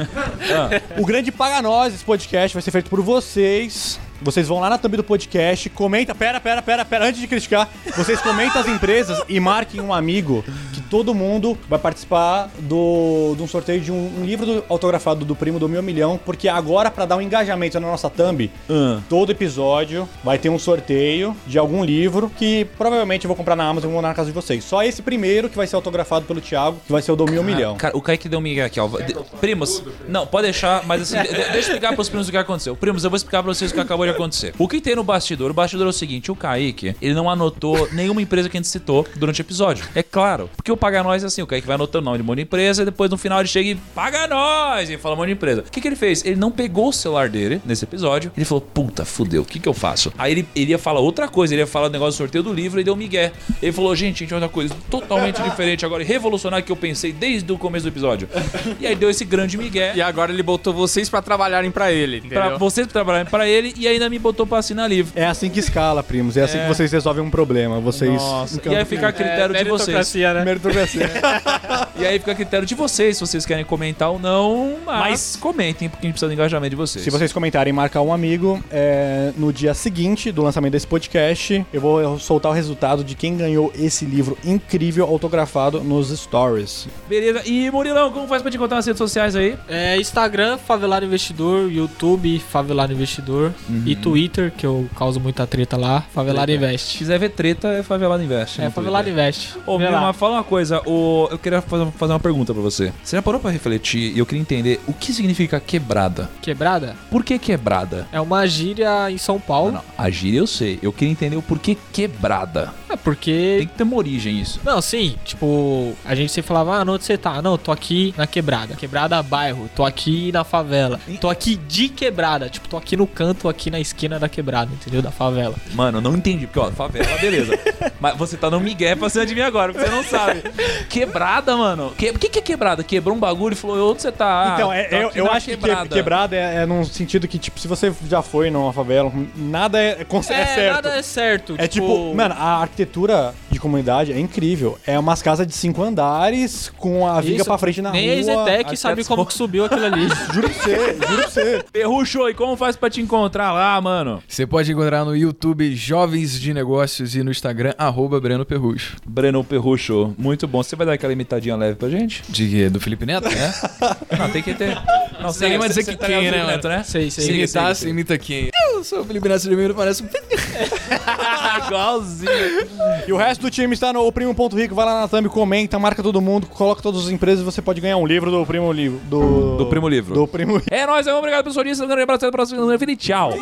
O grande Paga Nós desse podcast vai ser feito por vocês. Vocês vão lá na thumb do podcast, comenta, pera, pera, pera, pera, antes de criticar, vocês comentam as empresas e marquem um amigo que todo mundo vai participar do, de um sorteio de um, um livro do- autografado do primo do meu milhão, porque agora pra dar um engajamento na nossa thumb, Ah. todo episódio vai ter um sorteio de algum livro que provavelmente eu vou comprar na Amazon e vou mandar na casa de vocês. Só esse primeiro que vai ser autografado pelo Thiago, que vai ser o do meu milhão. Cara, o Kaique deu um migué aqui, ó. De- primos, não, pode deixar, mas assim, de- deixa eu explicar pros primos o que aconteceu. Primos, eu vou explicar pra vocês o que acabou de acontecer. O que tem no bastidor? O bastidor é o seguinte: o Kaique, ele não anotou nenhuma empresa que a gente citou durante o episódio. É claro, porque o Paga Nós é assim: o Kaique vai anotando o nome de um monte de empresa e depois no final ele chega e Paga Nós! E fala um monte de empresa. O que, que ele fez? Ele não pegou o celular dele nesse episódio. Ele falou: puta, fudeu, o que, que eu faço? Aí ele, ele ia falar outra coisa, ele ia falar o negócio do sorteio do livro e deu um migué. Ele falou: gente, gente, outra coisa totalmente diferente agora e revolucionária que eu pensei desde o começo do episódio. E aí deu esse grande migué. E agora ele botou vocês pra trabalharem pra ele, entendeu? Pra vocês trabalharem pra ele e ainda me botou pra assinar livro. É assim que escala, primos. É assim que vocês resolvem um problema. Vocês. Nossa, e aí fica a critério de vocês. meritocracia, E aí fica a critério de vocês, se vocês querem comentar ou não, mas, Mas- comentem, porque a gente precisa do engajamento de vocês. Se vocês comentarem e marcar um amigo, é, no dia seguinte do lançamento desse podcast, eu vou soltar o resultado de quem ganhou esse livro incrível autografado nos stories. Beleza. E Murilão, como faz pra te encontrar nas redes sociais aí? É Instagram, Favelado Investidor, YouTube, Favelado Investidor e Twitter, que eu causo muita treta lá, Favelado Se Investe. quiser ver treta, é Favelado Invest. É, Favelado. Investe. Ô, meu, mas fala uma coisa, o, eu queria fazer, uma pergunta pra você. Você já parou pra refletir e eu queria entender o que significa quebrada? Quebrada Por que quebrada? é uma gíria em São Paulo. Não, não, a gíria eu sei. Eu queria entender o porquê quebrada. É porque Tem que ter uma origem isso. Não, sim, tipo, a gente sempre falava, ah, onde você tá? Não, tô aqui na quebrada. Quebrada bairro, tô aqui na favela. Tô aqui de quebrada, tipo, tô aqui no canto, aqui na esquina da quebrada, entendeu? Da favela. Mano, eu não entendi. Porque, ó, favela, beleza. Mas você tá no migué pra você adivinhar agora, porque você não sabe. Quebrada, mano. Que, o que, que é quebrada? Quebrou um bagulho e falou, onde você tá? Ah, então, é- eu, eu acho que que- quebrada é, é num sentido que, tipo, se você já foi numa favela, nada é, é, cons- é certo. nada é certo. É tipo, mano, a arquitetura de comunidade é incrível. É umas casas de cinco andares com a viga isso, pra frente na nem rua. a Zetec sabe como que subiu aquilo ali. Juro pra você, juro pra você. Perrucho, e como faz pra te encontrar lá, mano? Você pode encontrar no YouTube Jovens de Negócios e no Instagram, arroba Breno Perrucho. Breno Perrucho, muito bom. Você vai dar aquela imitadinha leve pra gente? De? Do Felipe Neto? É? Não, tem que ter. Não, Você nem vai dizer que tá quem, ligado, né, Neto, né? sei, sei. Se imitar, siga. imita quem? Eu sou o Felipe Neto de Meiro, parece um... Igualzinho. E o resto do time está no Primo.rico. Vai lá na thumb, comenta, marca todo mundo, coloca todas as empresas e você pode ganhar um livro do Primo Livro. Do, Do Primo Livro. Do Primo É nóis, obrigado pelo sonista. Um grande abraço, até a próxima. Feliz tchau.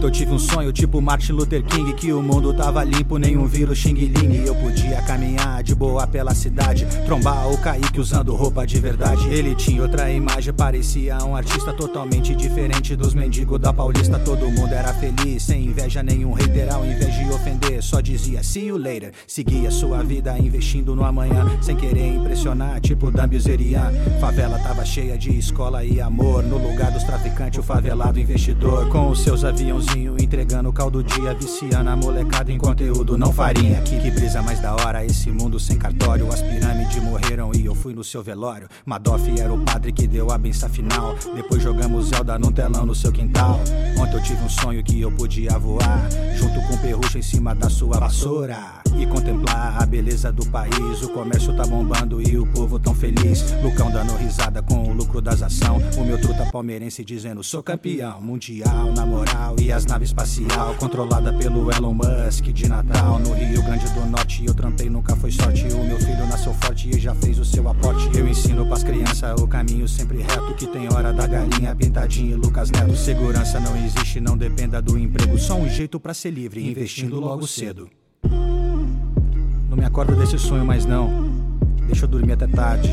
Ontem eu tive um sonho tipo Martin Luther King Que o mundo tava limpo, nenhum vírus Xing Ling. Eu podia caminhar de boa pela cidade Trombar o Kaique usando roupa de verdade. Ele tinha outra imagem, parecia um artista Totalmente diferente dos mendigos da Paulista. Todo mundo era feliz, sem inveja nenhum hater Ao invés de ofender, só dizia see you later. Seguia sua vida investindo no amanhã Sem querer impressionar, tipo Dambuzerian Favela tava cheia de escola e amor. No lugar dos traficantes traficante, o favelado investidor. Com os seus entregando caldo dia, viciando a molecada em conteúdo, não farinha. Que, que brisa mais da hora, esse mundo sem cartório. As pirâmides morreram e eu fui no seu velório. Madoff era o padre que deu a benção final. Depois jogamos Zelda num telão no seu quintal. Ontem eu tive um sonho que eu podia voar, junto com o perrucho em cima da sua vassoura. E contemplar a beleza do país. O comércio tá bombando e o povo tão feliz. Lucão dando risada com o lucro das ação. O meu truta palmeirense dizendo: sou campeão mundial, na moral. E as naves espacial, controlada pelo Elon Musk de Natal. No Rio Grande do Norte, eu trampei, nunca foi sorte. O meu filho nasceu forte e já fez o seu aporte. Eu ensino pras crianças o caminho sempre reto. Que tem hora da galinha pintadinha e Lucas Neto. Segurança não existe, não dependa do emprego. Só um jeito pra ser livre, investindo logo cedo. Não me acorda desse sonho mais não. Deixa eu dormir até tarde.